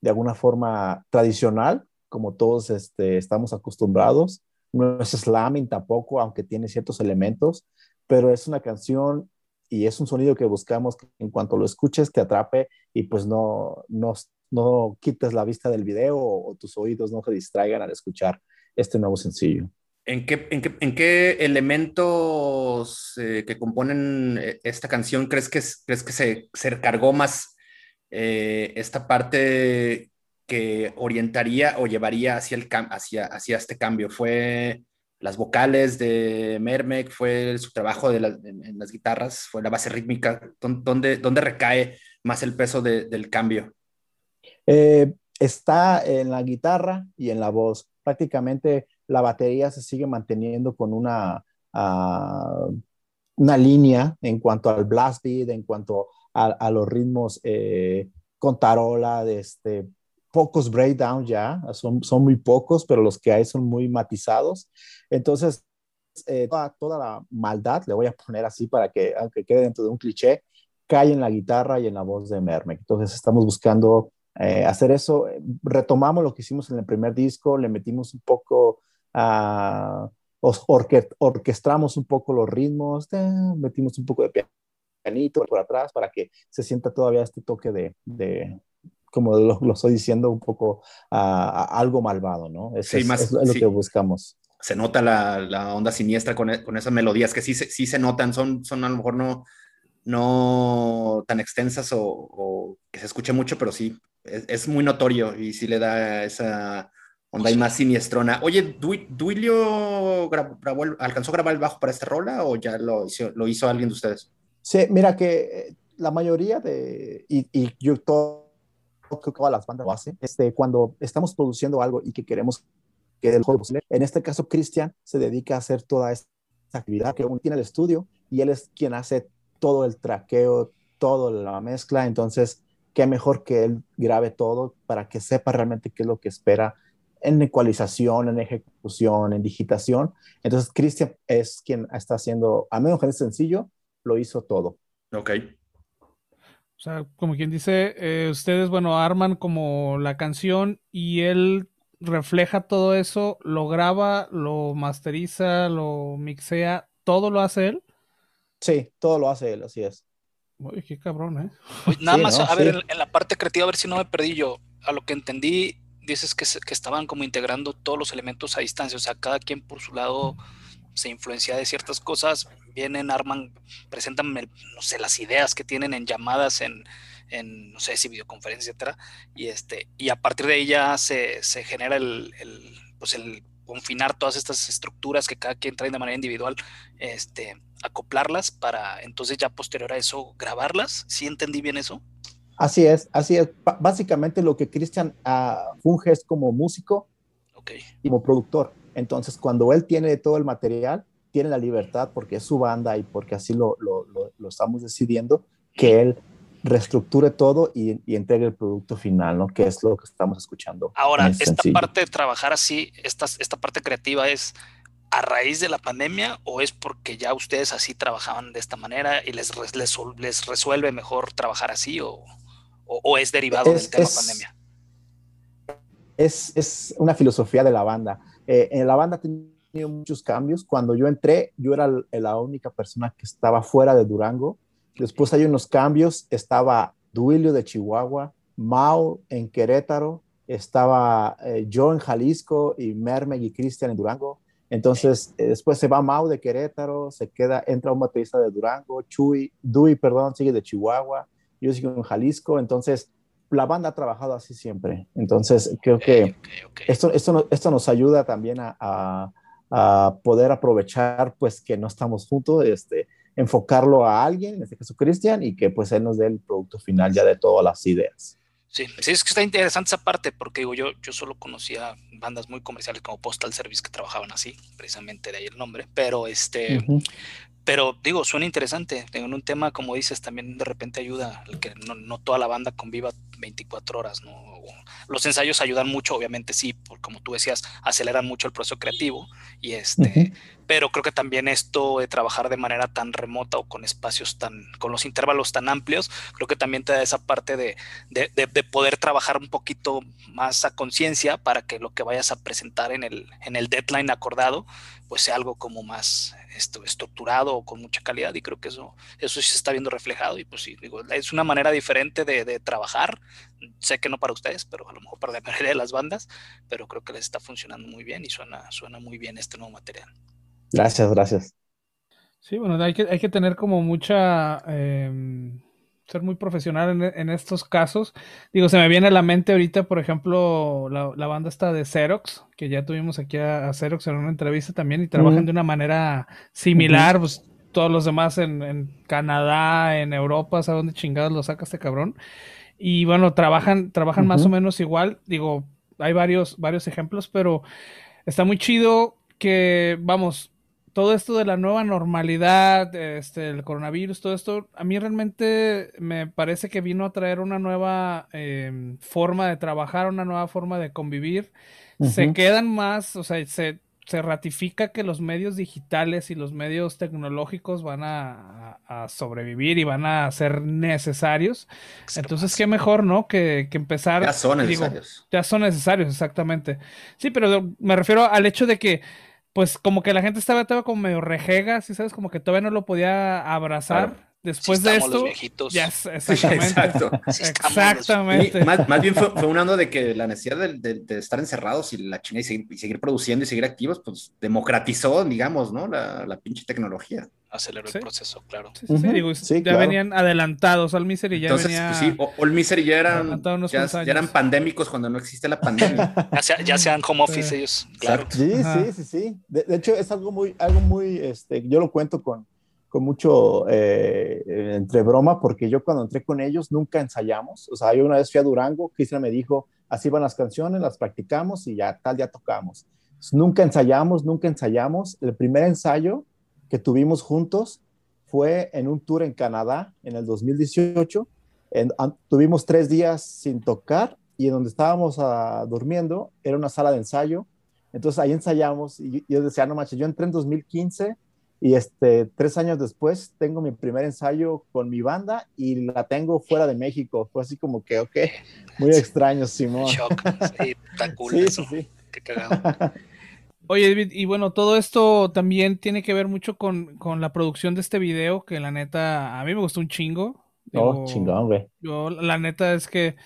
de alguna forma tradicional, como todos este, estamos acostumbrados. No es slamming tampoco, aunque tiene ciertos elementos, pero es una canción y es un sonido que buscamos que en cuanto lo escuches te atrape y pues no, no, no quites la vista del video o, tus oídos no se distraigan al escuchar este nuevo sencillo. ¿En qué, en qué, elementos eh, que componen eh, esta canción crees que, crees que se, se cargó más eh, esta parte que orientaría o llevaría hacia, el, hacia, hacia este cambio? ¿Fue las vocales de Mermek? ¿Fue su trabajo de en, las guitarras? ¿Fue la base rítmica? ¿Dónde, recae más el peso del cambio? está en la guitarra y en la voz. Prácticamente la batería se sigue manteniendo con una, ah, una línea en cuanto al blast beat, en cuanto a, los ritmos eh, con tarola, de este, pocos breakdowns ya, son, son muy pocos, pero los que hay son muy matizados. Entonces, eh, toda, la maldad, le voy a poner así para que, aunque quede dentro de un cliché, cae en la guitarra y en la voz de Mermek. Entonces, estamos buscando eh, hacer eso. Retomamos lo que hicimos en el primer disco, le metimos un poco uh, orquestamos un poco los ritmos, metimos un poco de pianito por atrás para que se sienta todavía este toque de, de como lo, lo, estoy diciendo, un poco algo malvado, ¿no? sí, es, más, lo que buscamos. Se nota la, la onda siniestra con, con, esas melodías que sí, sí se notan, son, son a lo mejor no, no tan extensas o, o que se escuche mucho, pero sí, es, es, muy notorio y sí le da esa Onda hay más siniestrona. Oye, ¿Duilio alcanzó a grabar el bajo para esta rola o ya lo hizo, lo hizo alguien de ustedes? Sí, mira que eh, la mayoría de, y, y yo todo, todas las bandas lo hacen, este, cuando estamos produciendo algo y que queremos que el juego posible, en este caso Cristian se dedica a hacer toda esta actividad, que uno tiene el estudio y él es quien hace todo el traqueo, toda la mezcla, entonces qué mejor que él grabe todo para que sepa realmente qué es lo que espera en ecualización, en ejecución, en digitación. Entonces, Cristian es quien está haciendo, a menos que es sencillo, lo hizo todo. Ok. O sea, como quien dice, eh, ustedes, bueno, arman como la canción y él refleja todo eso, lo graba, lo masteriza, lo mixea, todo lo hace él. Sí, todo lo hace él, así es. Uy, qué cabrón, ¿eh? nada más, a ver, en, la parte creativa, a ver si no me perdí yo. A lo que entendí, dices que, que, estaban como integrando todos los elementos a distancia, o sea, cada quien por su lado se influencia de ciertas cosas, vienen, arman, presentan, no sé, las ideas que tienen en llamadas, en, en no sé si videoconferencia, etcétera, y este, y a partir de ahí ya se, se genera el, el, pues el confinar todas estas estructuras que cada quien trae de manera individual, este, acoplarlas para entonces ya posterior a eso grabarlas. ¿Sí entendí bien eso? Así es, así es. básicamente lo que Cristian uh, funge es como músico y como productor. Entonces, cuando él tiene todo el material, tiene la libertad, porque es su banda y porque así lo, lo, lo, estamos decidiendo, que él reestructure todo y, y, entregue el producto final, ¿no? Que es lo que estamos escuchando. Ahora, esta parte de trabajar así, esta, esta parte creativa es a raíz de la pandemia o es porque ya ustedes así trabajaban de esta manera y les, les, les resuelve mejor trabajar así o o, es derivado del tema pandemia? Es, es, una filosofía de la banda. Eh, en la banda ha tenido muchos cambios. Cuando yo entré, yo era la única persona que estaba fuera de Durango. Después hay unos cambios. Estaba Duilio de Chihuahua, Mao en Querétaro, estaba eh, yo en Jalisco y Mermeg y Cristian en Durango. Entonces, eh, después se va Mao de Querétaro, se queda, entra un baterista de Durango, Chuy, Dui, perdón, sigue de Chihuahua, yo sigo en Jalisco, entonces la banda ha trabajado así siempre. Entonces creo que Esto, esto, esto nos ayuda también a, a, poder aprovechar pues que no estamos juntos, este, enfocarlo a alguien, en este caso Cristian, y que pues él nos dé el producto final ya de todas las ideas. Sí, sí, es que está interesante esa parte, porque digo, yo, yo solo conocía bandas muy comerciales como Postal Service que trabajaban así, precisamente de ahí el nombre, pero este, pero digo, suena interesante. En un tema, como dices, también de repente ayuda que no, toda la banda conviva 24 horas, ¿no? Los ensayos ayudan mucho, obviamente sí, porque como tú decías, aceleran mucho el proceso creativo, y este, pero creo que también esto de trabajar de manera tan remota o con espacios tan, con los intervalos tan amplios, creo que también te da esa parte de, de, de, poder trabajar un poquito más a conciencia para que lo que vayas a presentar en el, en el deadline acordado, pues sea algo como más esto, estructurado o con mucha calidad y creo que eso, eso sí se está viendo reflejado y pues sí, digo, es una manera diferente de, de trabajar, sé que no para ustedes, pero a lo mejor para la mayoría de las bandas, pero creo que les está funcionando muy bien y suena, suena muy bien este nuevo material. Gracias, gracias. Sí, bueno, hay que, hay que tener como mucha... Eh, ser muy profesional en, en, estos casos. Digo, se me viene a la mente ahorita, por ejemplo, la, la banda está de Xerox, que ya tuvimos aquí a, a Xerox en una entrevista también y trabajan uh -huh. de una manera similar, uh -huh. pues todos los demás en, en, Canadá, en Europa, ¿sabes dónde chingados lo saca este cabrón? Y bueno, trabajan, trabajan uh -huh. más o menos igual, digo, hay varios, varios ejemplos, pero está muy chido que, vamos, todo esto de la nueva normalidad, este, el coronavirus, todo esto, a mí realmente me parece que vino a traer una nueva eh, forma de trabajar, una nueva forma de convivir. Uh -huh. Se quedan más, o sea, se, se, ratifica que los medios digitales y los medios tecnológicos van a, sobrevivir y van a ser necesarios. Entonces, qué mejor, ¿no? Que, que empezar. Ya son necesarios. Digo, ya son necesarios, exactamente. Sí, pero me refiero al hecho de que pues como que la gente estaba, estaba como medio rejega, ¿sí sabes? Como que todavía no lo podía abrazar. Claro. Después sí de esto, viejitos. exactamente. Exacto. exactamente. Sí, más, más, bien fue, fue, un año de que la necesidad de, de, de, estar encerrados y la China y seguir, y seguir, produciendo y seguir activos, pues democratizó, digamos, ¿no? La, la pinche tecnología. Aceleró ¿Sí? el proceso, claro. Sí, sí, uh -huh. digo, ya claro. venían adelantados al Misery, ya Entonces, venía... pues sí, All Misery ya eran, ya, ya, eran pandémicos cuando no existe la pandemia. ya, sea, ya, sean home office ellos, claro. Sí, sí, sí, sí. De, de, hecho, es algo muy, algo muy, este, yo lo cuento con, con mucho eh, entre broma, porque yo cuando entré con ellos nunca ensayamos. O sea, yo una vez fui a Durango, Cristian me dijo, así van las canciones, las practicamos y ya tal día tocamos. Nunca ensayamos, nunca ensayamos. El primer ensayo que tuvimos juntos fue en un tour en Canadá en el 2018. En, tuvimos tres días sin tocar y en donde estábamos uh, durmiendo era una sala de ensayo. Entonces ahí ensayamos y yo decía, no manches, yo entré en 2015 y este, tres años después tengo mi primer ensayo con mi banda y la tengo fuera de México. Fue así como que, ok, muy extraño, Simón. Shock. Sí, está cool sí, eso. Sí, sí. Qué cagado. Oye, David, y bueno, todo esto también tiene que ver mucho con, con, la producción de este video, que la neta, a mí me gustó un chingo. Digo, oh, chingón, güey. Yo, la neta es que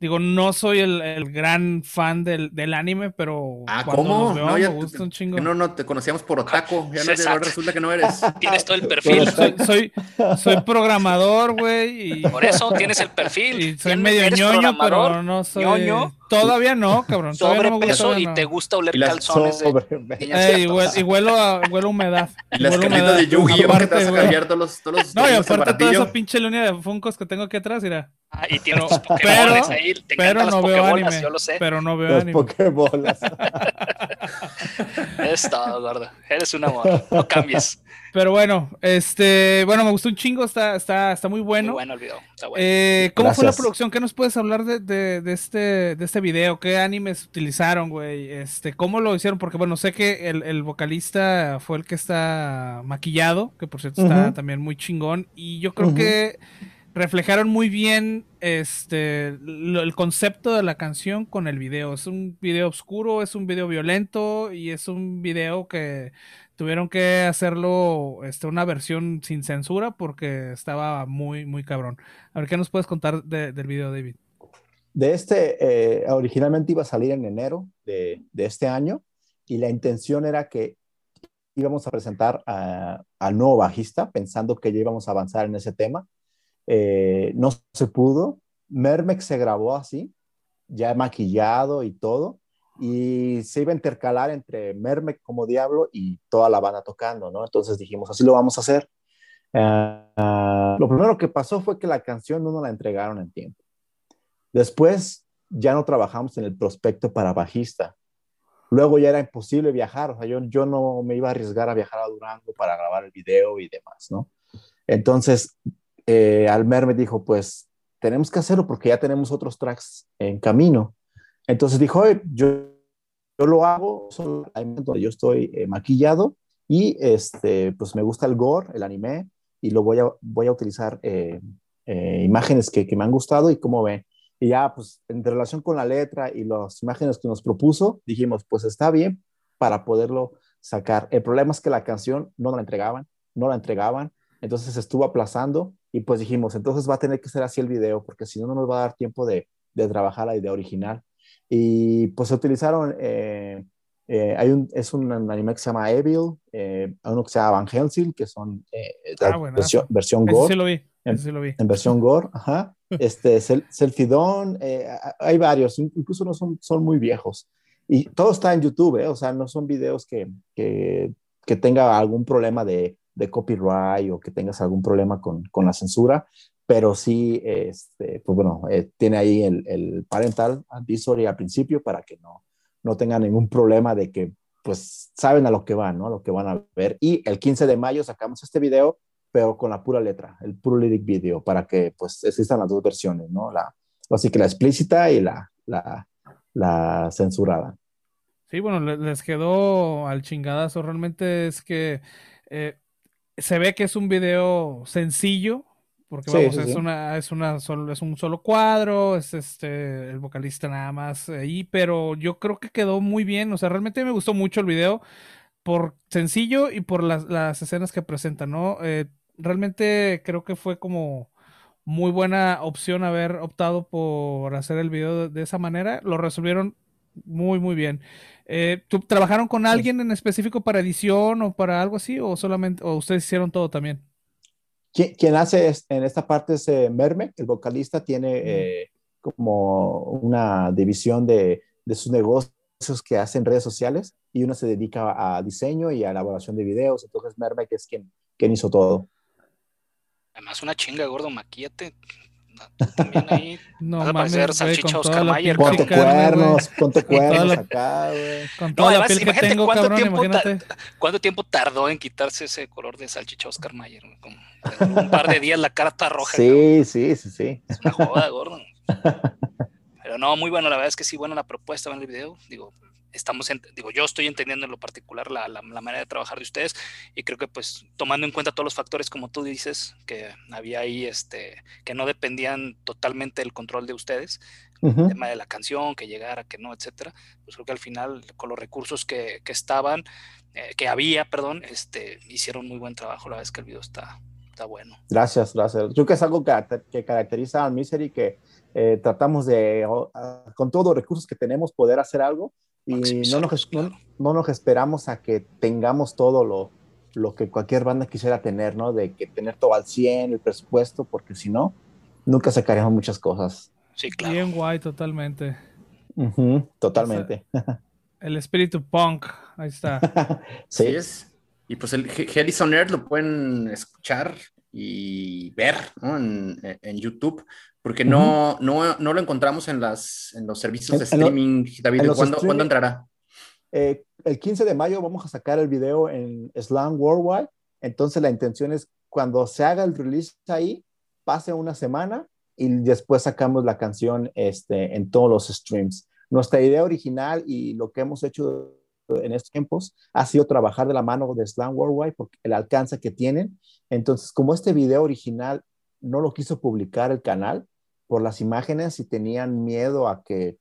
Digo, no soy el, el gran fan del, del, anime, pero ah, ¿cómo? Veo, no, ya me gusta un chingo. No, no, te conocíamos por otaku, ya no, resulta que no eres. Tienes todo el perfil. soy, soy, soy, programador, güey. Por eso tienes el perfil. Y soy medio ñoño, pero no soy... ¿Ñoño? Todavía no, cabrón. Sobrepeso no y te gusta oler y calzones. De... Ey, y, huelo, y, huelo a, huelo a humedad. Y las camisetas de Yu-Gi-Oh! que te vas a cambiar todos los, todos los No, y aparte toda esa pinche línea de Funkos que tengo aquí atrás, mira. Ah, y tienes tus Pokémones pero, ahí. Te pero no veo anime. Yo lo sé. Pero no veo Los anime. Pokébolas. es todo, gordo. Eres un amor. No cambies. Pero bueno, este, bueno, me gustó un chingo, está, está, está muy bueno. Muy bueno el video, está bueno. Eh, ¿Cómo Gracias. fue la producción? ¿Qué nos puedes hablar de, de, de, este, de este video? ¿Qué animes utilizaron, güey? Este, ¿Cómo lo hicieron? Porque bueno, sé que el, el vocalista fue el que está maquillado, que por cierto uh -huh. está también muy chingón, y yo creo uh -huh. que reflejaron muy bien este el concepto de la canción con el video. Es un video oscuro, es un video violento y es un video que tuvieron que hacerlo este, una versión sin censura porque estaba muy, muy cabrón. A ver, ¿qué nos puedes contar de, del video, David? De este, eh, originalmente iba a salir en enero de, de, este año y la intención era que íbamos a presentar al nuevo bajista pensando que ya íbamos a avanzar en ese tema eh, no se pudo. Mermex se grabó así, ya maquillado y todo, y se iba a intercalar entre Mermex como Diablo y toda la banda tocando, ¿no? Entonces dijimos, así lo vamos a hacer. Uh, lo primero que pasó fue que la canción no nos la entregaron en tiempo. Después ya no trabajamos en el prospecto para bajista. Luego ya era imposible viajar, o sea, yo, yo no me iba a arriesgar a viajar a Durango para grabar el video y demás, ¿no? Entonces, eh, Almer me dijo, pues tenemos que hacerlo porque ya tenemos otros tracks en camino. Entonces dijo, yo, yo lo hago, donde yo estoy eh, maquillado y este, pues me gusta el gore, el anime, y lo voy a, voy a utilizar eh, eh, imágenes que, que, me han gustado y cómo ven. Y ya, pues en relación con la letra y las imágenes que nos propuso, dijimos, pues está bien para poderlo sacar. El problema es que la canción no la entregaban, no la entregaban, entonces estuvo aplazando y pues dijimos, entonces va a tener que ser así el video, porque si no, no nos va a dar tiempo de, de trabajar la idea original. Y pues se utilizaron, eh, eh, hay un, es un anime que se llama Evil, eh, uno que se llama Van Helsing, que son ah, versión, versión gore. Sí lo vi. En, sí lo vi. en versión gore, ajá. Este, Selfidón, hay varios, incluso no son, son muy viejos. Y todo está en YouTube, o sea, no son videos que, que, que tenga algún problema de, de copyright o que tengas algún problema con, con la censura, pero sí, este, pues bueno, eh, tiene ahí el, el, parental advisory al principio para que no, no tengan ningún problema de que pues saben a lo que van, ¿no? A lo que van a ver. Y el 15 de mayo sacamos este video, pero con la pura letra, el puro lyric video, para que pues existan las dos versiones, ¿no? La, así que la explícita y la, la, la censurada. Sí, bueno, les quedó al chingadazo. Realmente es que eh, se ve que es un video sencillo, porque vamos, es una, es una solo, es un solo cuadro, es este el vocalista nada más ahí, pero yo creo que quedó muy bien, o sea, realmente me gustó mucho el video por sencillo y por las, las escenas que presenta, ¿no? Eh, realmente creo que fue como muy buena opción haber optado por hacer el video de esa manera, lo resolvieron muy, muy bien. Eh, ¿tú, ¿Trabajaron con alguien en específico para edición o para algo así? ¿O solamente, o ustedes hicieron todo también? Quien, hace en esta parte es eh, Merme, el vocalista, tiene eh, como una división de, de, sus negocios que hace en redes sociales y uno se dedica a diseño y a elaboración de videos. Entonces Merme es quien, quien hizo todo. Además, una chinga, gordo, maquillate. También ahí. No mames, con Oscar Mayer. Ponte cuernos, ponte cuernos acá, güey. Con toda la piel que tengo, cabrón, tiempo imagínate. ¿Cuánto tiempo tardó en quitarse ese color de salchicha Oscar Mayer? Como un par de días la cara está roja. Sí, sí, sí, sí. Es una joda, gordo. Pero no, muy bueno, la verdad es que sí, buena la propuesta en el video. Digo, estamos, digo, yo estoy entendiendo en lo particular la, la, manera de trabajar de ustedes y creo que pues tomando en cuenta todos los factores como tú dices, que había ahí, este, que no dependían totalmente del control de ustedes, el tema de la canción, que llegara, que no, etcétera, pues creo que al final con los recursos que, que estaban, eh, que había, perdón, este, hicieron muy buen trabajo, la es que el video está, está bueno. Gracias, gracias. Yo creo que es algo que, que caracteriza al Misery, que eh, tratamos de, con todos los recursos que tenemos, poder hacer algo y no nos, no, nos, esperamos a que tengamos todo lo, lo que cualquier banda quisiera tener, ¿no? De que tener todo al 100, el presupuesto, porque si no, nunca sacaríamos muchas cosas. Sí, claro. Bien guay, totalmente. totalmente. el espíritu punk, ahí está. sí. es. Y pues el Harrison Earth lo pueden escuchar y ver ¿no? en, en, YouTube porque no, no, no, lo encontramos en, las, en los servicios de streaming, David. ¿Cuándo, entrará? Eh, el 15 de mayo vamos a sacar el video en Slam Worldwide. Entonces la intención es cuando se haga el release ahí, pase una semana y después sacamos la canción este, en todos los streams. Nuestra idea original y lo que hemos hecho en estos tiempos ha sido trabajar de la mano de Slam Worldwide porque el alcance que tienen. Entonces, como este video original no lo quiso publicar el canal, por las imágenes y tenían miedo a que,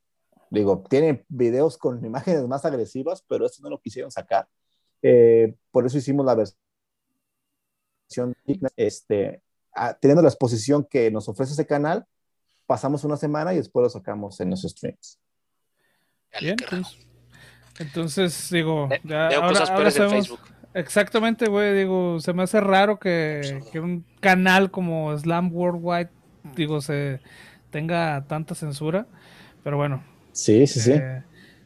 digo, tienen videos con imágenes más agresivas, pero esto no lo quisieron sacar. Eh, por eso hicimos la versión este, teniendo la exposición que nos ofrece ese canal, pasamos una semana y después lo sacamos en los streams. Bien, pues, entonces digo, ya, ahora, ahora sabemos, exactamente, güey, digo, se me hace raro que, que un canal como Slam Worldwide digo, se tenga tanta censura. Pero bueno. Sí, sí, sí. Eh,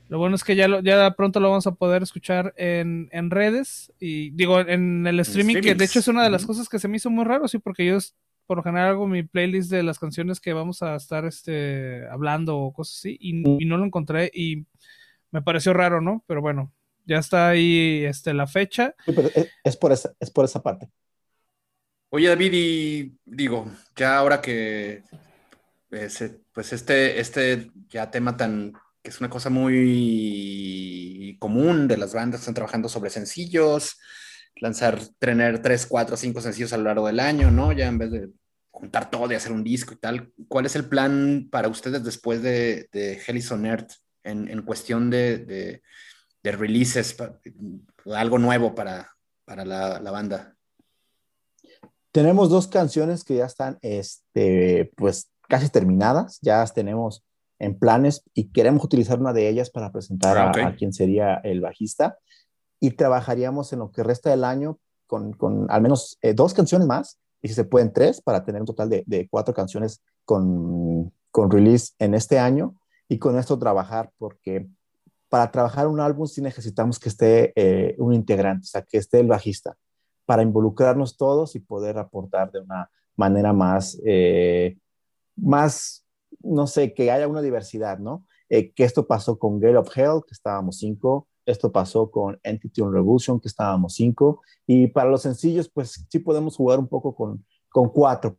lo bueno es que ya, lo, ya pronto lo vamos a poder escuchar en, en redes y digo en el streaming, que de hecho es una de las cosas que se me hizo muy raro, sí, porque yo por lo general hago mi playlist de las canciones que vamos a estar este, hablando o cosas así y, y no lo encontré y me pareció raro, ¿no? Pero bueno, ya está ahí este, la fecha. es, por esa, es por esa parte. Oye, David, y digo, ya ahora que pues este, este ya tema tan, que es una cosa muy común de las bandas que están trabajando sobre sencillos, lanzar, tener tres, cuatro, cinco sencillos a lo largo del año, ¿no? Ya en vez de juntar todo y hacer un disco y tal. ¿Cuál es el plan para ustedes después de, de Hellison Earth en, en, cuestión de, de, de releases, algo nuevo para, para la, la, banda? Tenemos dos canciones que ya están, este, pues, casi terminadas, ya las tenemos en planes y queremos utilizar una de ellas para presentar ah, okay. a, a, quien sería el bajista y trabajaríamos en lo que resta del año con, con al menos eh, dos canciones más y si se pueden tres para tener un total de, de cuatro canciones con, con, release en este año y con esto trabajar porque para trabajar un álbum sí necesitamos que esté eh, un integrante, o sea, que esté el bajista para involucrarnos todos y poder aportar de una manera más, eh, más, no sé, que haya una diversidad, ¿no? Eh, que esto pasó con Gale of Hell, que estábamos cinco, esto pasó con Entity on Revolution, que estábamos cinco. Y para los sencillos, pues sí podemos jugar un poco con, con cuatro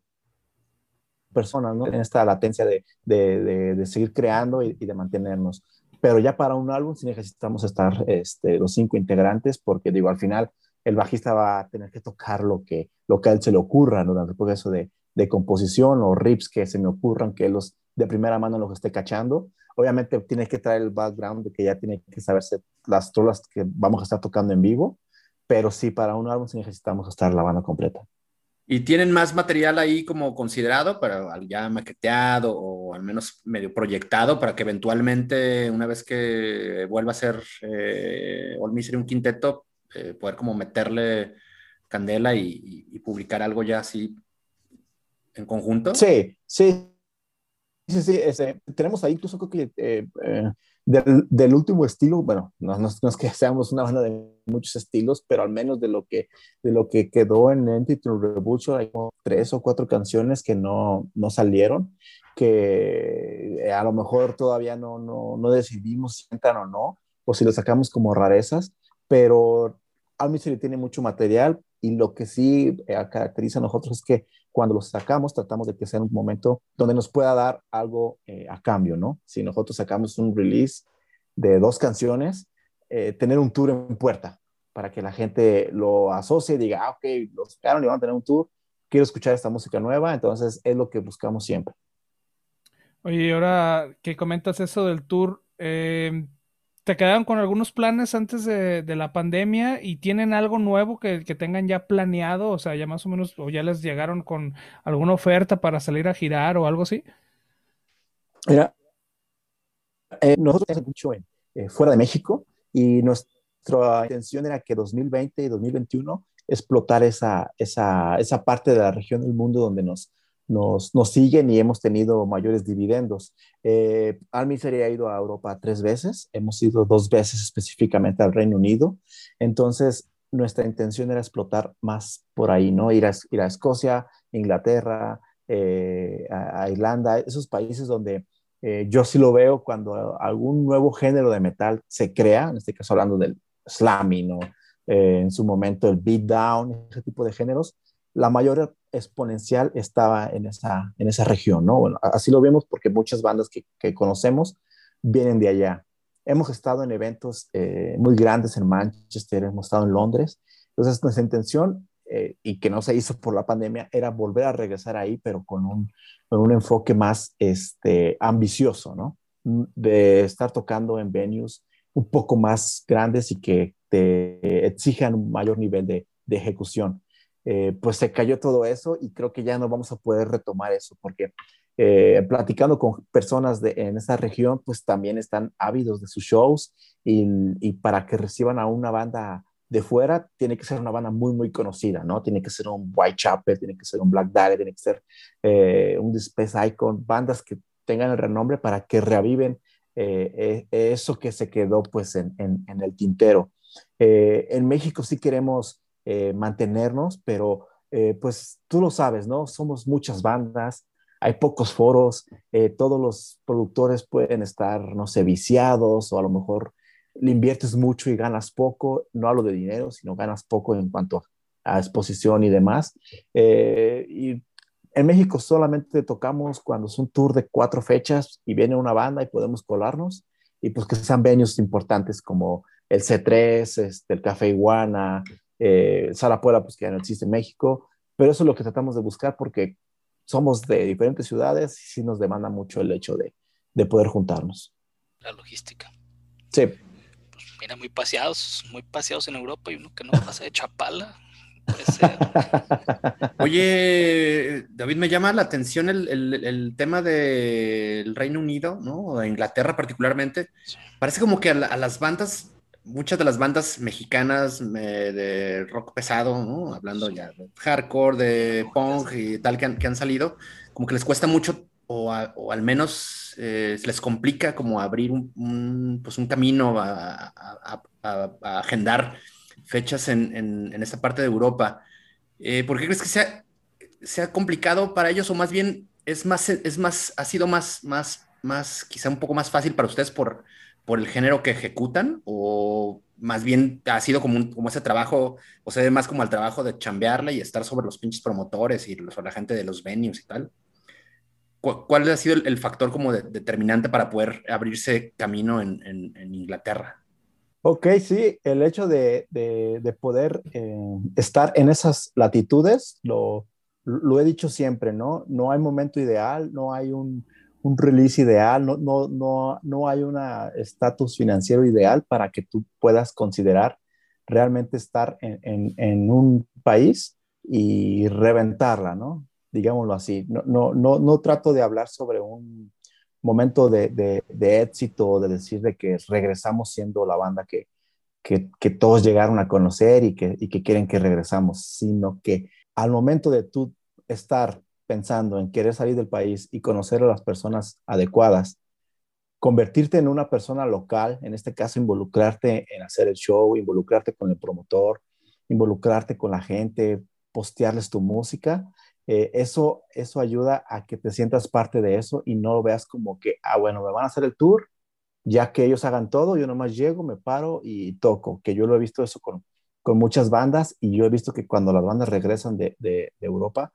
personas, ¿no? En esta latencia de, de, de, seguir creando y, de mantenernos. Pero ya para un álbum sí necesitamos estar este, los cinco integrantes, porque digo, al final el bajista va a tener que tocar lo que, lo que a él se le ocurra durante el proceso de, de composición o riffs que se me ocurran, que los de primera mano los esté cachando Obviamente tiene que traer el background de que ya tiene que saberse las trolas que vamos a estar tocando en vivo, pero sí, para un álbum sí necesitamos estar la banda completa. ¿Y tienen más material ahí como considerado, para ya maqueteado o al menos medio proyectado para que eventualmente, una vez que vuelva a ser eh, All Misery un quinteto, eh, poder como meterle candela y, publicar algo ya así en conjunto? Sí, sí, Sí, sí, ese, tenemos ahí incluso creo que eh, eh, del, del, último estilo, bueno, no, no, no, es que seamos una banda de muchos estilos, pero al menos de lo que, de lo que quedó en Entity Revolution hay como tres o cuatro canciones que no, no salieron, que a lo mejor todavía no, no, no decidimos si entran o no, o si lo sacamos como rarezas, pero Al Misery tiene mucho material y lo que sí eh, caracteriza a nosotros es que cuando los sacamos tratamos de que sea un momento donde nos pueda dar algo eh, a cambio, ¿no? Si nosotros sacamos un release de dos canciones, eh, tener un tour en puerta para que la gente lo asocie y diga, ah, ok, lo sacaron y van a tener un tour, quiero escuchar esta música nueva, entonces es lo que buscamos siempre. Oye, ahora que comentas eso del tour, eh, te quedaron con algunos planes antes de, la pandemia y tienen algo nuevo que, que, tengan ya planeado, o sea, ya más o menos, o ya les llegaron con alguna oferta para salir a girar o algo así. Mira, eh, nosotros tenemos mucho en, eh, fuera de México y nuestra intención era que 2020 y 2021 explotar esa, esa, esa parte de la región del mundo donde nos, nos, nos, siguen y hemos tenido mayores dividendos. Eh, Almisery ha ido a Europa tres veces, hemos ido dos veces específicamente al Reino Unido, entonces nuestra intención era explotar más por ahí, ¿no? Ir a, ir a Escocia, Inglaterra, eh, a, Irlanda, esos países donde eh, yo sí lo veo cuando algún nuevo género de metal se crea, en este caso hablando del slamming, ¿no? Eh, en su momento el beatdown, ese tipo de géneros, la mayor exponencial estaba en esa, en esa región, ¿no? Así lo vemos porque muchas bandas que, conocemos vienen de allá. Hemos estado en eventos eh, muy grandes en Manchester, hemos estado en Londres. Entonces, nuestra intención, eh, y que no se hizo por la pandemia, era volver a regresar ahí, pero con un, con un enfoque más este, ambicioso, ¿no? De estar tocando en venues un poco más grandes y que te exijan un mayor nivel de ejecución. Eh, pues se cayó todo eso y creo que ya no vamos a poder retomar eso porque eh, platicando con personas de, en esa región, pues también están ávidos de sus shows y, y, para que reciban a una banda de fuera, tiene que ser una banda muy, muy conocida, ¿no? Tiene que ser un Whitechapel, tiene que ser un Black Dahlia, tiene que ser eh, un Space Icon, bandas que tengan el renombre para que reaviven eso que se quedó pues en, en el tintero. en México sí queremos eh, mantenernos, pero eh, pues tú lo sabes, ¿no? Somos muchas bandas, hay pocos foros, eh, todos los productores pueden estar, no sé, viciados o a lo mejor le inviertes mucho y ganas poco, no hablo de dinero, sino ganas poco en cuanto a, exposición y demás. y en México solamente tocamos cuando es un tour de cuatro fechas y viene una banda y podemos colarnos y pues que sean venues importantes como el C3, este, el Café Iguana, eh, Sala Puebla, pues que ya no existe en México, pero eso es lo que tratamos de buscar porque somos de diferentes ciudades y sí nos demanda mucho el hecho de, de poder juntarnos. La logística. Sí. Pues mira, muy paseados, muy paseados en Europa y uno que no pasa de Chapala. Oye, David, me llama la atención el, tema del Reino Unido, ¿no? O de Inglaterra particularmente. Parece como que a, las bandas, muchas de las bandas mexicanas de rock pesado. Hablando ya de hardcore, de punk y tal que han, salido, como que les cuesta mucho o, al menos eh, les complica como abrir un, pues un camino a, a agendar fechas en, en, esta parte de Europa. Eh, ¿Por qué crees que sea, sea complicado para ellos o más bien es más, es más, ha sido más, más, más, quizá un poco más fácil para ustedes por, por el género que ejecutan o más bien ha sido como, como ese trabajo, o se ve más como el trabajo de chambearle y estar sobre los pinches promotores y sobre la gente de los venues y tal? ¿Cuál ha sido el, factor como determinante para poder abrirse camino en, en Inglaterra? Ok, sí, el hecho de, poder eh, estar en esas latitudes, lo, he dicho siempre, ¿no? No hay momento ideal, no hay un, release ideal, no, no, no, no hay un estatus financiero ideal para que tú puedas considerar realmente estar en, en, un país y reventarla, ¿no? Digámoslo así. No, no, no, no trato de hablar sobre un, momento de, de, éxito, de decir de que regresamos siendo la banda que, que, todos llegaron a conocer y que, y que quieren que regresamos, sino que al momento de tú estar pensando en querer salir del país y conocer a las personas adecuadas, convertirte en una persona local, en este caso involucrarte en hacer el show, involucrarte con el promotor, involucrarte con la gente, postearles tu música, eh, eso, eso ayuda a que te sientas parte de eso y no lo veas como que, ah, bueno, me van a hacer el tour, ya que ellos hagan todo, yo nomás llego, me paro y toco, que yo lo he visto eso con, con muchas bandas y yo he visto que cuando las bandas regresan de, de, Europa,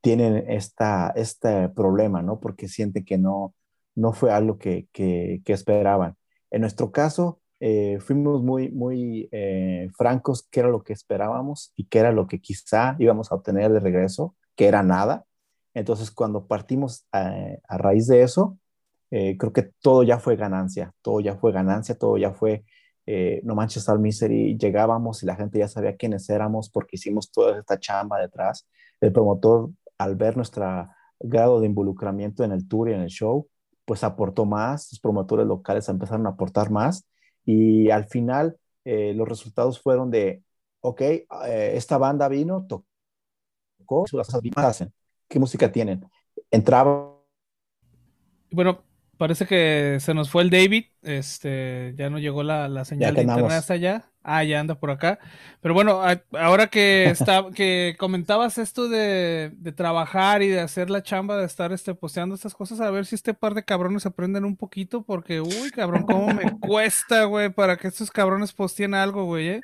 tienen esta, este problema, ¿no? Porque sienten que no, no fue algo que, que, esperaban. En nuestro caso, eh, fuimos muy, muy eh, francos qué era lo que esperábamos y qué era lo que quizá íbamos a obtener de regreso que era nada. Entonces, cuando partimos eh, a, raíz de eso, eh, creo que todo ya fue ganancia, todo ya fue ganancia, todo ya fue, eh, no manches al misery, llegábamos y la gente ya sabía quiénes éramos porque hicimos toda esta chamba detrás. El promotor, al ver nuestro grado de involucramiento en el tour y en el show, pues aportó más, los promotores locales empezaron a aportar más y al final los resultados fueron de, ok, esta banda vino, tocó ¿Qué música tienen? Entraba. Bueno, parece que se nos fue el David. Este, ya no llegó la, señal de internet hasta allá. Ah, ya anda por acá. Pero bueno, ahora que está, que comentabas esto de, trabajar y de hacer la chamba, de estar este, posteando estas cosas, a ver si este par de cabrones aprenden un poquito, porque, uy, cabrón, cómo me cuesta, güey, para que estos cabrones posteen algo, güey, ¿eh?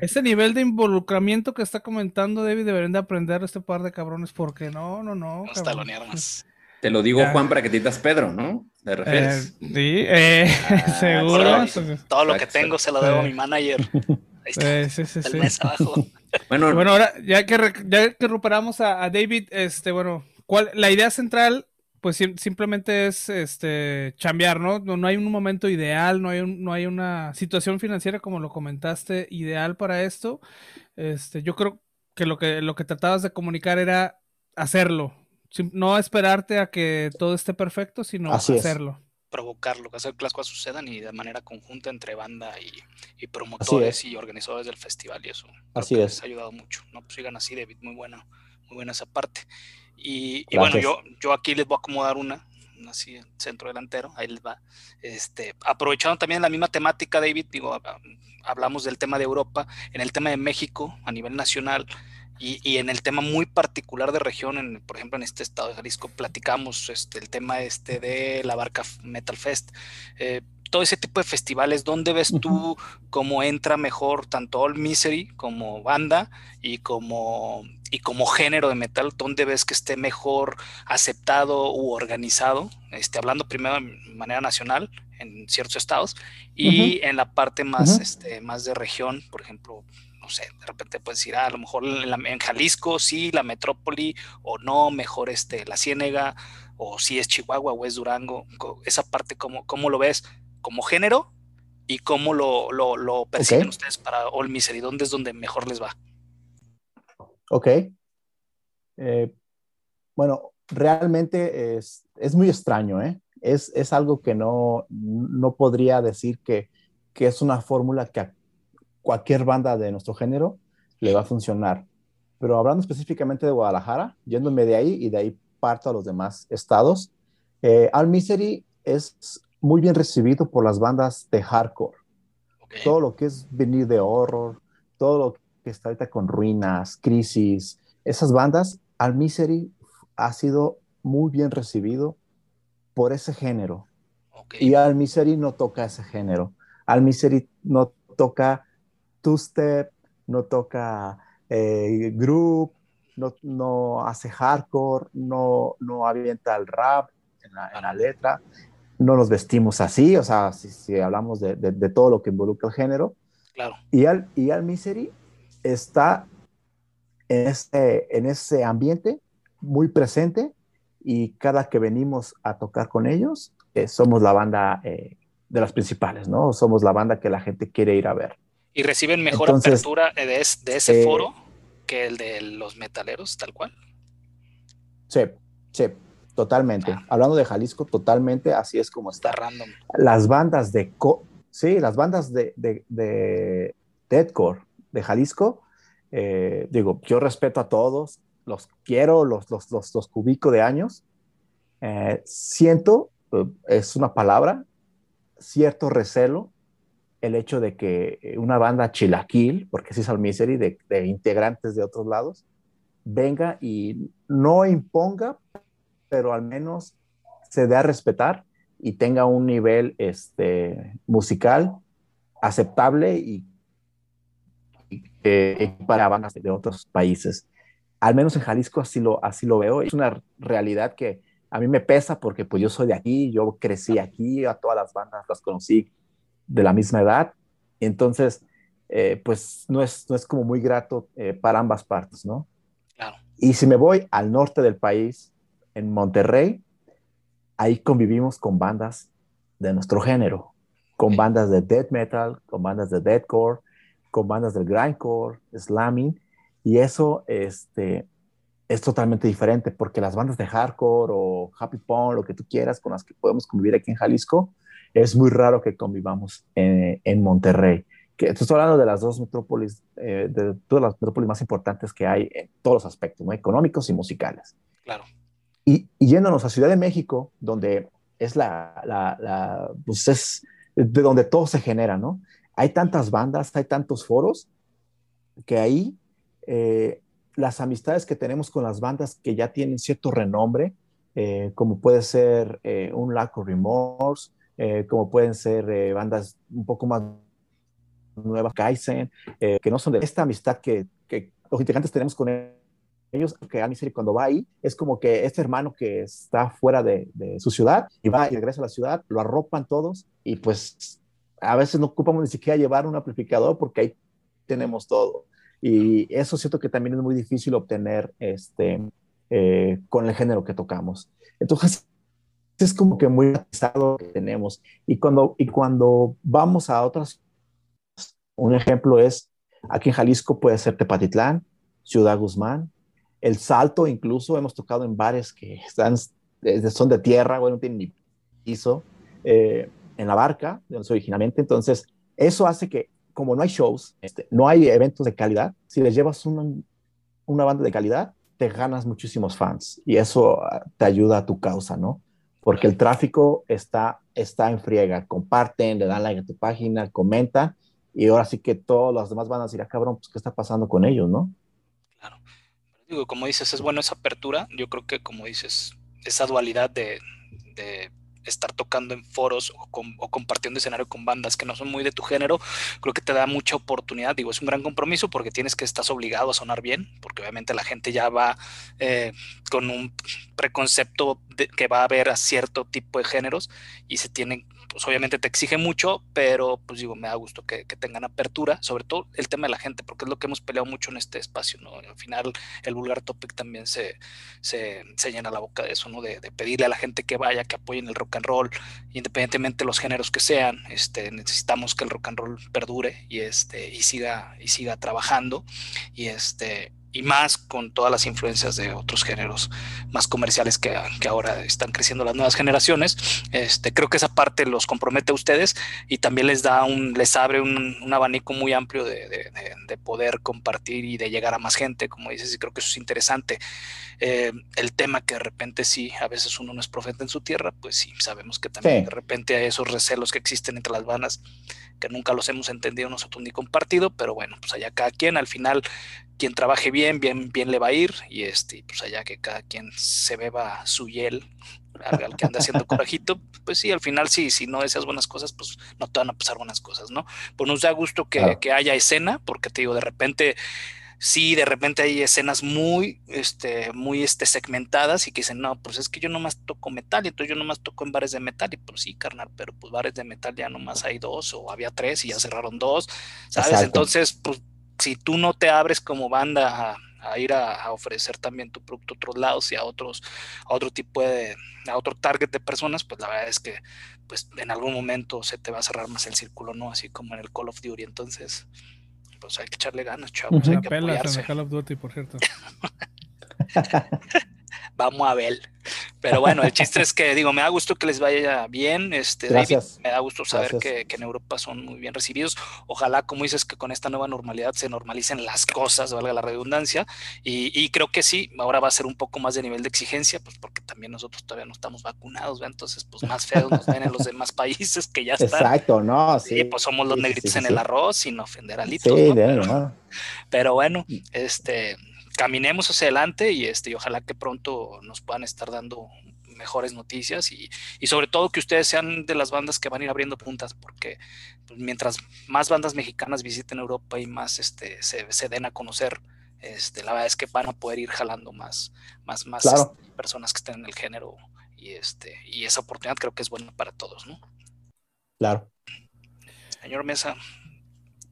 Ese nivel de involucramiento que está comentando David deberían de aprender este par de cabrones, porque no, no, no. No más. Te lo digo, Juan, para que te digas Pedro, ¿no? ¿Te refieres? Eh, sí, eh, ah, seguro. Todo, lo que tengo se lo debo a mi manager. Ahí está, sí, sí, el mes abajo. Bueno, bueno, ahora ya que, ya que recuperamos a, David, este, bueno, ¿cuál, la idea central, pues simplemente es este chambear, ¿no? ¿no? hay un momento ideal, no hay, no hay una situación financiera, como lo comentaste, ideal para esto. Este, yo creo que lo que, lo que tratabas de comunicar era hacerlo, no esperarte a que todo esté perfecto, sino hacerlo. Provocarlo, hacer que las cosas sucedan y de manera conjunta entre banda y, promotores y organizadores del festival y eso. Así es. Les ha ayudado mucho. No, pues sigan así, David, muy buena, muy buena esa parte. Y, bueno, yo, yo aquí les voy a acomodar una, así centro delantero, ahí les va. Este, aprovechando también la misma temática, David, digo, hablamos del tema de Europa, en el tema de México, a nivel nacional, y, en el tema muy particular de región, en, por ejemplo en este estado de Jalisco, platicamos este, el tema este de la barca Metal Fest. Eh, todo ese tipo de festivales, ¿dónde ves tú cómo entra mejor tanto All Misery como banda y como, y como género de metal? ¿Dónde ves que esté mejor aceptado u organizado? Este, hablando primero de manera nacional en ciertos estados y en la parte más, este, más de región, por ejemplo, no sé, de repente puedes decir, ah, a lo mejor en, Jalisco sí, la metrópoli, o no, mejor este, la Ciénega, o si es Chihuahua o es Durango, esa parte, ¿cómo, cómo lo ves como género y cómo lo, lo, persiguen ustedes para All Misery? ¿Dónde es donde mejor les va? Ok. Eh, bueno, realmente es, es, muy extraño, ¿eh? Es, es algo que no, no podría decir que, que es una fórmula que cualquier banda de nuestro género le va a funcionar. Pero hablando específicamente de Guadalajara, yéndome de ahí y de ahí parto a los demás estados, eh, Al Misery es muy bien recibido por las bandas de hardcore. Todo lo que es venir de horror, todo lo que está ahorita con ruinas, crisis, esas bandas, Al Misery ha sido muy bien recibido por ese género. Y Al Misery no toca ese género. Al Misery no toca two-step, no toca eh, group, no, no, hace hardcore, no, no avienta el rap en la, letra, no nos vestimos así, o sea, si, hablamos de, de, todo lo que involucra el género. Claro. Y Al, y Al Misery está en ese, en ese ambiente muy presente y cada que venimos a tocar con ellos, eh, somos la banda eh, de las principales, ¿no? Somos la banda que la gente quiere ir a ver. ¿Y reciben mejor apertura de, ese eh, foro que el de los metaleros, tal cual? Sí, sí, totalmente. Ah. Hablando de Jalisco, totalmente así es como está. random. Las bandas de... sí, las bandas de, de, deadcore de Jalisco, eh, digo, yo respeto a todos, los quiero, los, los, los, los cubico de años. Eh, siento, es una palabra, cierto recelo el hecho de que eh, una banda chilaquil, porque es al misery, de, de, integrantes de otros lados, venga y no imponga, pero al menos se dé a respetar y tenga un nivel este, musical aceptable y, para bandas de otros países. Al menos en Jalisco así lo, así lo veo. Es una realidad que a mí me pesa porque pues yo soy de aquí, yo crecí aquí, a todas las bandas las conocí de la misma edad. Entonces, eh, pues no es, no es como muy grato eh, para ambas partes, ¿no? Claro. Y si me voy al norte del país, en Monterrey, ahí convivimos con bandas de nuestro género, con bandas de death metal, con bandas de deathcore, con bandas del grindcore, slamming, y eso este, es totalmente diferente, porque las bandas de hardcore o happy punk, lo que tú quieras, con las que podemos convivir aquí en Jalisco, es muy raro que convivamos en, Monterrey. Que, estoy hablando de las dos metrópolis, eh, de todas las metrópolis más importantes que hay en todos los aspectos, ¿no? económicos y musicales. Claro. Y, yéndonos a Ciudad de México, donde es la, la, pues es de donde todo se genera, ¿no? Hay tantas bandas, hay tantos foros, que ahí eh, las amistades que tenemos con las bandas que ya tienen cierto renombre, eh, como puede ser un Lack of Remorse, eh, como pueden ser eh, bandas un poco más nuevas, Kaizen, eh, que no son de esta amistad que, que, los integrantes tenemos con ellos, que a Misery cuando va ahí, es como que este hermano que está fuera de, su ciudad y va y regresa a la ciudad, lo arropan todos y pues a veces no ocupamos ni siquiera llevar un amplificador porque ahí tenemos todo. Y eso siento que también es muy difícil obtener este, con el género que tocamos. Entonces, es como que muy pesado que tenemos. Y cuando, y cuando vamos a otras, un ejemplo es, aquí en Jalisco puede ser Tepatitlán, Ciudad Guzmán, El Salto incluso, hemos tocado en bares que están, son de tierra, bueno, no tienen ni piso, eh, en la barca, de donde originalmente. Entonces, eso hace que, como no hay shows, este, no hay eventos de calidad, si les llevas una, una banda de calidad, te ganas muchísimos fans y eso ah, te ayuda a tu causa, ¿no? Porque el tráfico está, está en friega. Comparten, le dan like a tu página, comentan, y ahora sí que todos los demás van a decir, ah, cabrón, pues, ¿qué está pasando con ellos, no? Claro. Digo, como dices, es bueno esa apertura. Yo creo que, como dices, esa dualidad de, estar tocando en foros o, compartiendo escenario con bandas que no son muy de tu género, creo que te da mucha oportunidad. Digo, es un gran compromiso porque tienes que estás obligado a sonar bien, porque obviamente la gente ya va eh, con un preconcepto de que va a haber a cierto tipo de géneros y se tienen pues obviamente te exige mucho, pero pues digo, me da gusto que, tengan apertura, sobre todo el tema de la gente, porque es lo que hemos peleado mucho en este espacio, ¿no? Al final el vulgar topic también se, se, llena la boca de eso, ¿no? De, pedirle a la gente que vaya, que apoyen el rock and roll, independientemente de los géneros que sean, este, necesitamos que el rock and roll perdure y, este, y, siga, y siga trabajando, y este, y más con todas las influencias de otros géneros más comerciales que, que, ahora están creciendo las nuevas generaciones. Este, creo que esa parte los compromete a ustedes y también les da un, les abre un, un abanico muy amplio de, de, de, poder compartir y de llegar a más gente, como dices, y creo que eso es interesante. Eh, el tema que de repente sí, a veces uno no es profeta en su tierra, pues sí, sabemos que también de repente hay esos recelos que existen entre las bandas que nunca los hemos entendido nosotros ni compartido, pero bueno, pues allá cada quien, al final quien trabaje bien, bien, bien le va a ir y este, pues allá que cada quien se beba su hiel, al que anda haciendo corajito, pues sí, al final sí, si no deseas buenas cosas, pues no te van a pasar buenas cosas, ¿no? Pues nos da gusto que, que haya escena, porque te digo, de repente sí, de repente hay escenas muy, este, muy este, segmentadas y que dicen, no, pues es que yo nomás toco metal, y entonces yo nomás toco en bares de metal, y pues sí, carnal, pero pues bares de metal ya nomás hay dos, o había tres y ya cerraron dos, ¿sabes? Entonces, pues si tú no te abres como banda a, ir a, ofrecer también tu producto a otros lados y a otros, a otro tipo de, a otro target de personas, pues la verdad es que pues en algún momento se te va a cerrar más el círculo, ¿no? Así como en el Call of Duty, entonces pues hay que echarle ganas, chavos. hay que apoyarse. En Call of Duty, por cierto. Vamos a ver. Pero bueno, el chiste es que digo, me da gusto que les vaya bien. Este, David, me da gusto saber que, en Europa son muy bien recibidos. Ojalá, como dices, que con esta nueva normalidad se normalicen las cosas, valga la redundancia. Y, creo que sí, ahora va a ser un poco más de nivel de exigencia, pues porque también nosotros todavía no estamos vacunados, entonces pues más feos nos ven en los demás países que ya están. Exacto, no, sí. pues somos los negritos en el arroz sin ofender a Litos. Sí, pero, pero bueno, este caminemos hacia adelante y, este, y ojalá que pronto nos puedan estar dando mejores noticias y, sobre todo que ustedes sean de las bandas que van a ir abriendo puntas, porque pues, mientras más bandas mexicanas visiten Europa y más este, se, den a conocer, este, la verdad es que van a poder ir jalando más, más, más este, personas que estén en el género y, este, y esa oportunidad creo que es buena para todos, ¿no? Claro. Señor Mesa.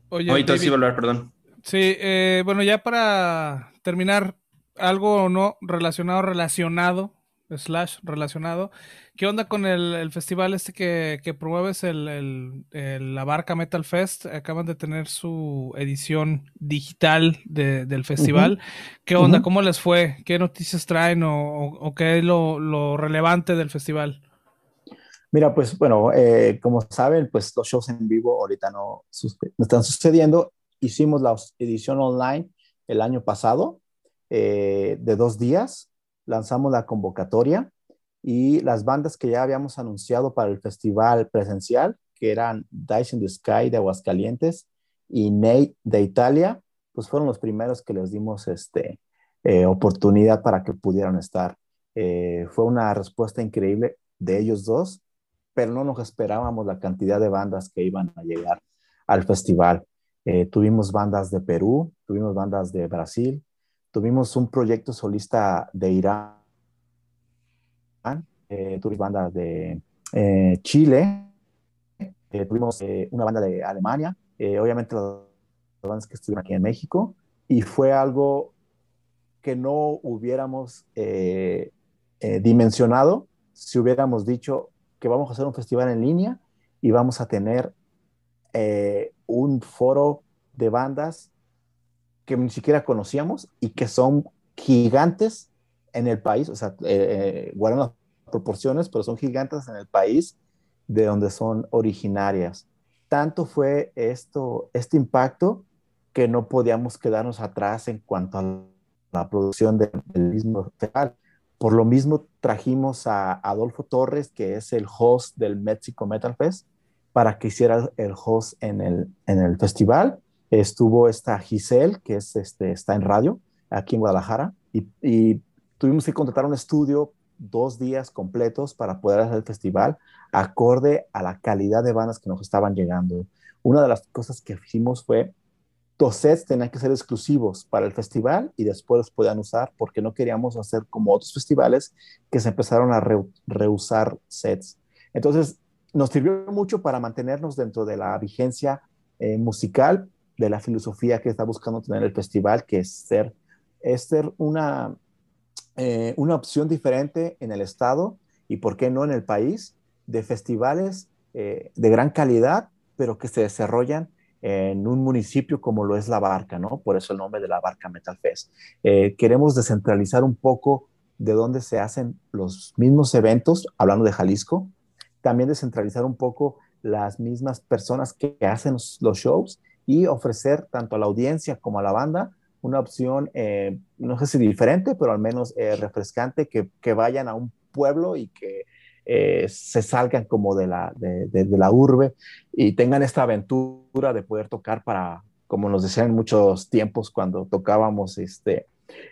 Oye, sí, volver, perdón. Sí, eh, bueno, ya para terminar, algo no relacionado, relacionado, slash relacionado. ¿Qué onda con el, festival este que, que promueves, el, la Barca Metal Fest? Acaban de tener su edición digital del festival. ¿Qué onda? ¿Cómo les fue? ¿Qué noticias traen o, qué es lo, relevante del festival? Mira, pues bueno, eh, como saben, pues los shows en vivo ahorita no, no están sucediendo hicimos la edición online el año pasado eh, de dos días, lanzamos la convocatoria y las bandas que ya habíamos anunciado para el festival presencial, que eran Dice in the Sky de Aguascalientes y Nate de Italia, pues fueron los primeros que les dimos este, eh, oportunidad para que pudieran estar. Eh, fue una respuesta increíble de ellos dos, pero no nos esperábamos la cantidad de bandas que iban a llegar al festival. Eh, tuvimos bandas de Perú, tuvimos bandas de Brasil, tuvimos un proyecto solista de Irán, eh, tuvimos bandas de eh, Chile, tuvimos una banda de Alemania, obviamente las bandas que estuvieron aquí en México, y fue algo que no hubiéramos dimensionado si hubiéramos dicho que vamos a hacer un festival en línea y vamos a tener un foro de bandas que ni siquiera conocíamos y que son gigantes en el país, o sea, eh, eh las proporciones, pero son gigantes en el país de donde son originarias. Tanto fue esto, este impacto que no podíamos quedarnos atrás en cuanto a la producción del mismo festival. Por lo mismo trajimos a Adolfo Torres, que es el host del Mexico Metal Fest, para que hiciera el host en el, en el festival. Estuvo esta Giselle, que es, este, está en radio aquí en Guadalajara, y, tuvimos que contratar un estudio dos días completos para poder hacer el festival acorde a la calidad de bandas que nos estaban llegando. Una de las cosas que hicimos fue dos sets tenían que ser exclusivos para el festival y después los podían usar porque no queríamos hacer como otros festivales que se empezaron a reusar sets. Entonces, nos sirvió mucho para mantenernos dentro de la vigencia eh, musical de la filosofía que está buscando tener el festival, que es ser, es ser una, eh, una opción diferente en el estado y, ¿por qué no en el país? De festivales eh, de gran calidad, pero que se desarrollan en un municipio como lo es La Barca, ¿no? Por eso el nombre de La Barca Metal Fest. Queremos descentralizar un poco de dónde se hacen los mismos eventos, hablando de Jalisco, también descentralizar un poco las mismas personas que hacen los shows y ofrecer tanto a la audiencia como a la banda una opción, eh, no sé si diferente, pero al menos eh, refrescante, que, que, vayan a un pueblo y que eh, se salgan como de la, de, de, la urbe y tengan esta aventura de poder tocar para, como nos decían en muchos tiempos cuando tocábamos, este,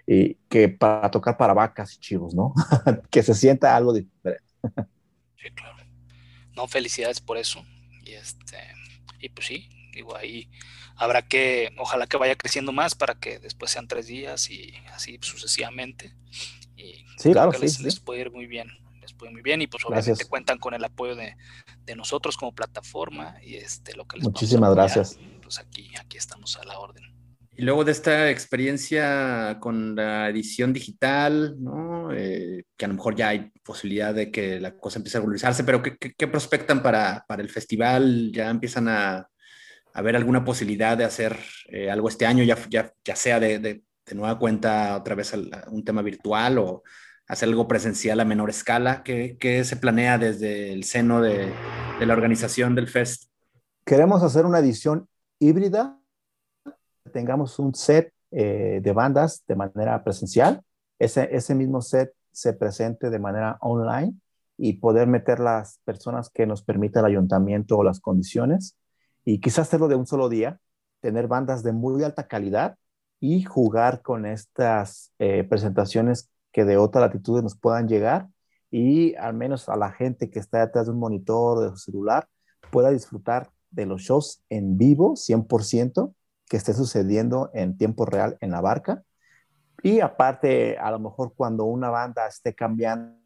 y que para tocar para vacas y chivos, ¿no? que se sienta algo diferente. sí, claro. No, felicidades por eso. Y, este, y pues sí, digo, ahí habrá que, ojalá que vaya creciendo más para que después sean tres días y así sucesivamente. Y sí, claro, les, les puede ir muy bien muy bien y pues obviamente cuentan con el apoyo de, nosotros como plataforma y este lo que les Muchísimas gracias. Pues aquí, aquí estamos a la orden. Y luego de esta experiencia con la edición digital. Eh, que a lo mejor ya hay posibilidad de que la cosa empiece a regularizarse, pero ¿qué, prospectan para, para, el festival? ¿Ya empiezan a, a ver alguna posibilidad de hacer eh, algo este año, ya, ya, ya sea de, de, de, nueva cuenta otra vez un tema virtual o hacer algo presencial a menor escala? ¿Qué, qué se planea desde el seno de, de, la organización del Fest? Queremos hacer una edición híbrida, tengamos un set eh, de bandas de manera presencial, ese, ese mismo set se presente de manera online y poder meter las personas que nos permita el ayuntamiento o las condiciones. Y quizás hacerlo de un solo día, tener bandas de muy alta calidad y jugar con estas eh, presentaciones que de otra latitud nos puedan llegar y al menos a la gente que está detrás de un monitor de su celular pueda disfrutar de los shows en vivo 100% que esté sucediendo en tiempo real en la barca. Y aparte, a lo mejor cuando una banda esté cambiando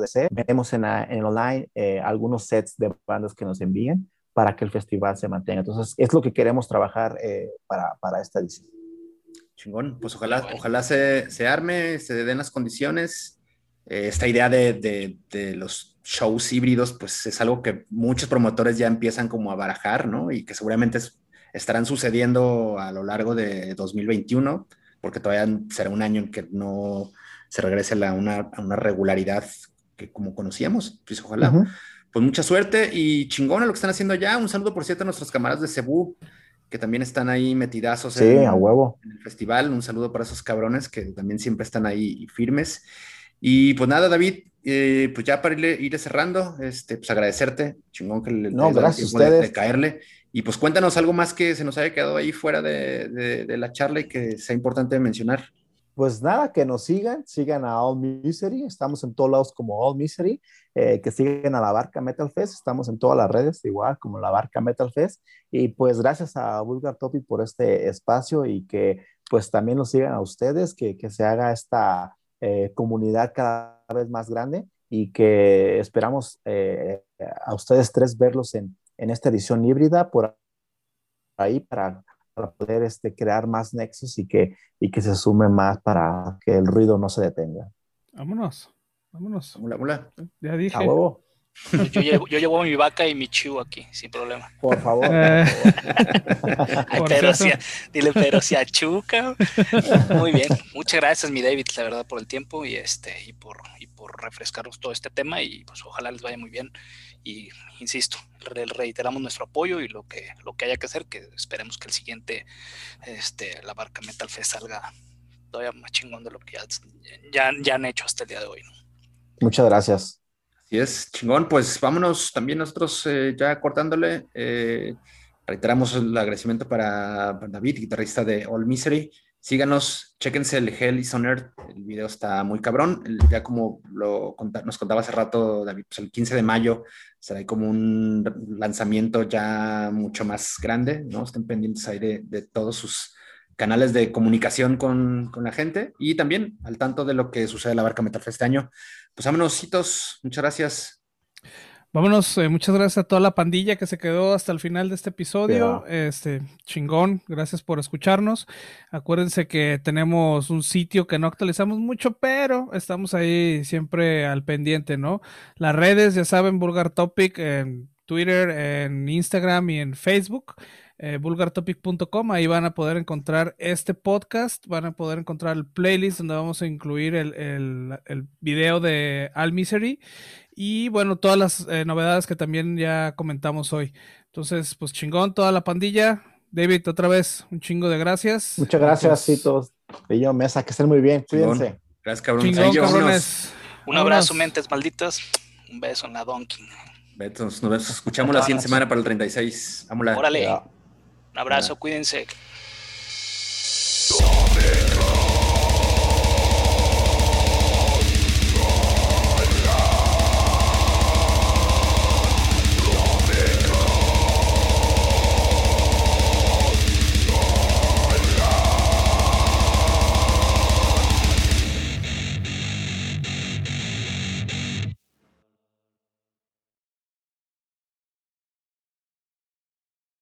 de set, veremos en, en online eh, algunos sets de bandas que nos envíen para que el festival se mantenga. Entonces, es lo que queremos trabajar eh, para, para esta edición. Chingón, pues ojalá, ojalá se, se, arme, se den las condiciones. Eh, esta idea de, de, de, los shows híbridos, pues es algo que muchos promotores ya empiezan como a barajar, ¿no? Y que seguramente estarán sucediendo a lo largo de 2021, porque todavía será un año en que no se regrese a una, a una regularidad que como conocíamos. Pues ojalá. Pues mucha suerte y chingón a lo que están haciendo ya. Un saludo, por cierto, a nuestros camaradas de Cebú, que también están ahí metidazos en, a huevo. en, el festival. Un saludo para esos cabrones que también siempre están ahí firmes. Y pues nada, David, eh, pues ya para ir cerrando, este, pues agradecerte, chingón que le no, gracias a De, caerle. Y pues cuéntanos algo más que se nos haya quedado ahí fuera de, la charla y que sea importante mencionar. Pues nada, que nos sigan, sigan a All Misery, estamos en todos lados como All Misery, eh, que sigan a la Barca Metal Fest, estamos en todas las redes igual como la Barca Metal Fest, y pues gracias a Vulgar Topic por este espacio y que pues también nos sigan a ustedes, que, que se haga esta eh, comunidad cada vez más grande y que esperamos eh, a ustedes tres verlos en, en esta edición híbrida por ahí para para poder este, crear más nexos y que, y que se sume más para que el ruido no se detenga. Vámonos, vámonos. Mula, Ya dije. A huevo. Yo, llevo, yo, llevo, mi vaca y mi chivo aquí, sin problema. Por favor. Eh. Ay, pero si dile, pero si achuca. Muy bien. Muchas gracias, mi David, la verdad, por el tiempo y este y por, y por refrescaros todo este tema y pues ojalá les vaya muy bien y insisto, reiteramos nuestro apoyo y lo que, lo que haya que hacer, que esperemos que el siguiente, este, la barca Metal Fest salga todavía más chingón de lo que ya, ya, han hecho hasta el día de hoy. Muchas gracias. Así es, chingón. Pues vámonos también nosotros eh, ya cortándole. Eh, reiteramos el agradecimiento para David, guitarrista de All Misery. Síganos, chéquense el Hell is on Earth. El video está muy cabrón. Ya como lo nos contaba hace rato, David, pues el 15 de mayo será como un lanzamiento ya mucho más grande, ¿no? Estén pendientes ahí de, todos sus canales de comunicación con, la gente y también al tanto de lo que sucede en la Barca Metal este año. Pues vámonos, muchas gracias. Vámonos, eh, muchas gracias a toda la pandilla que se quedó hasta el final de este episodio. Este, chingón, gracias por escucharnos. Acuérdense que tenemos un sitio que no actualizamos mucho, pero estamos ahí siempre al pendiente, ¿no? Las redes, ya saben, Vulgar Topic en Twitter, en Instagram y en Facebook. Eh, vulgartopic.com, ahí van a poder encontrar este podcast, van a poder encontrar el playlist donde vamos a incluir el, el, el video de All Misery y bueno, todas las eh, novedades que también ya comentamos hoy. Entonces, pues chingón, toda la pandilla. David, otra vez, un chingo de gracias. Muchas gracias, Citos. De yo, Mesa, que estén muy bien. Cuídense. Gracias, cabrón. Chingón, cabrones. Un abrazo, mentes malditas. Un beso en la donkey. Betos, nos escuchamos la siguiente semana para el 36. Órale. Un abrazo, cuídense.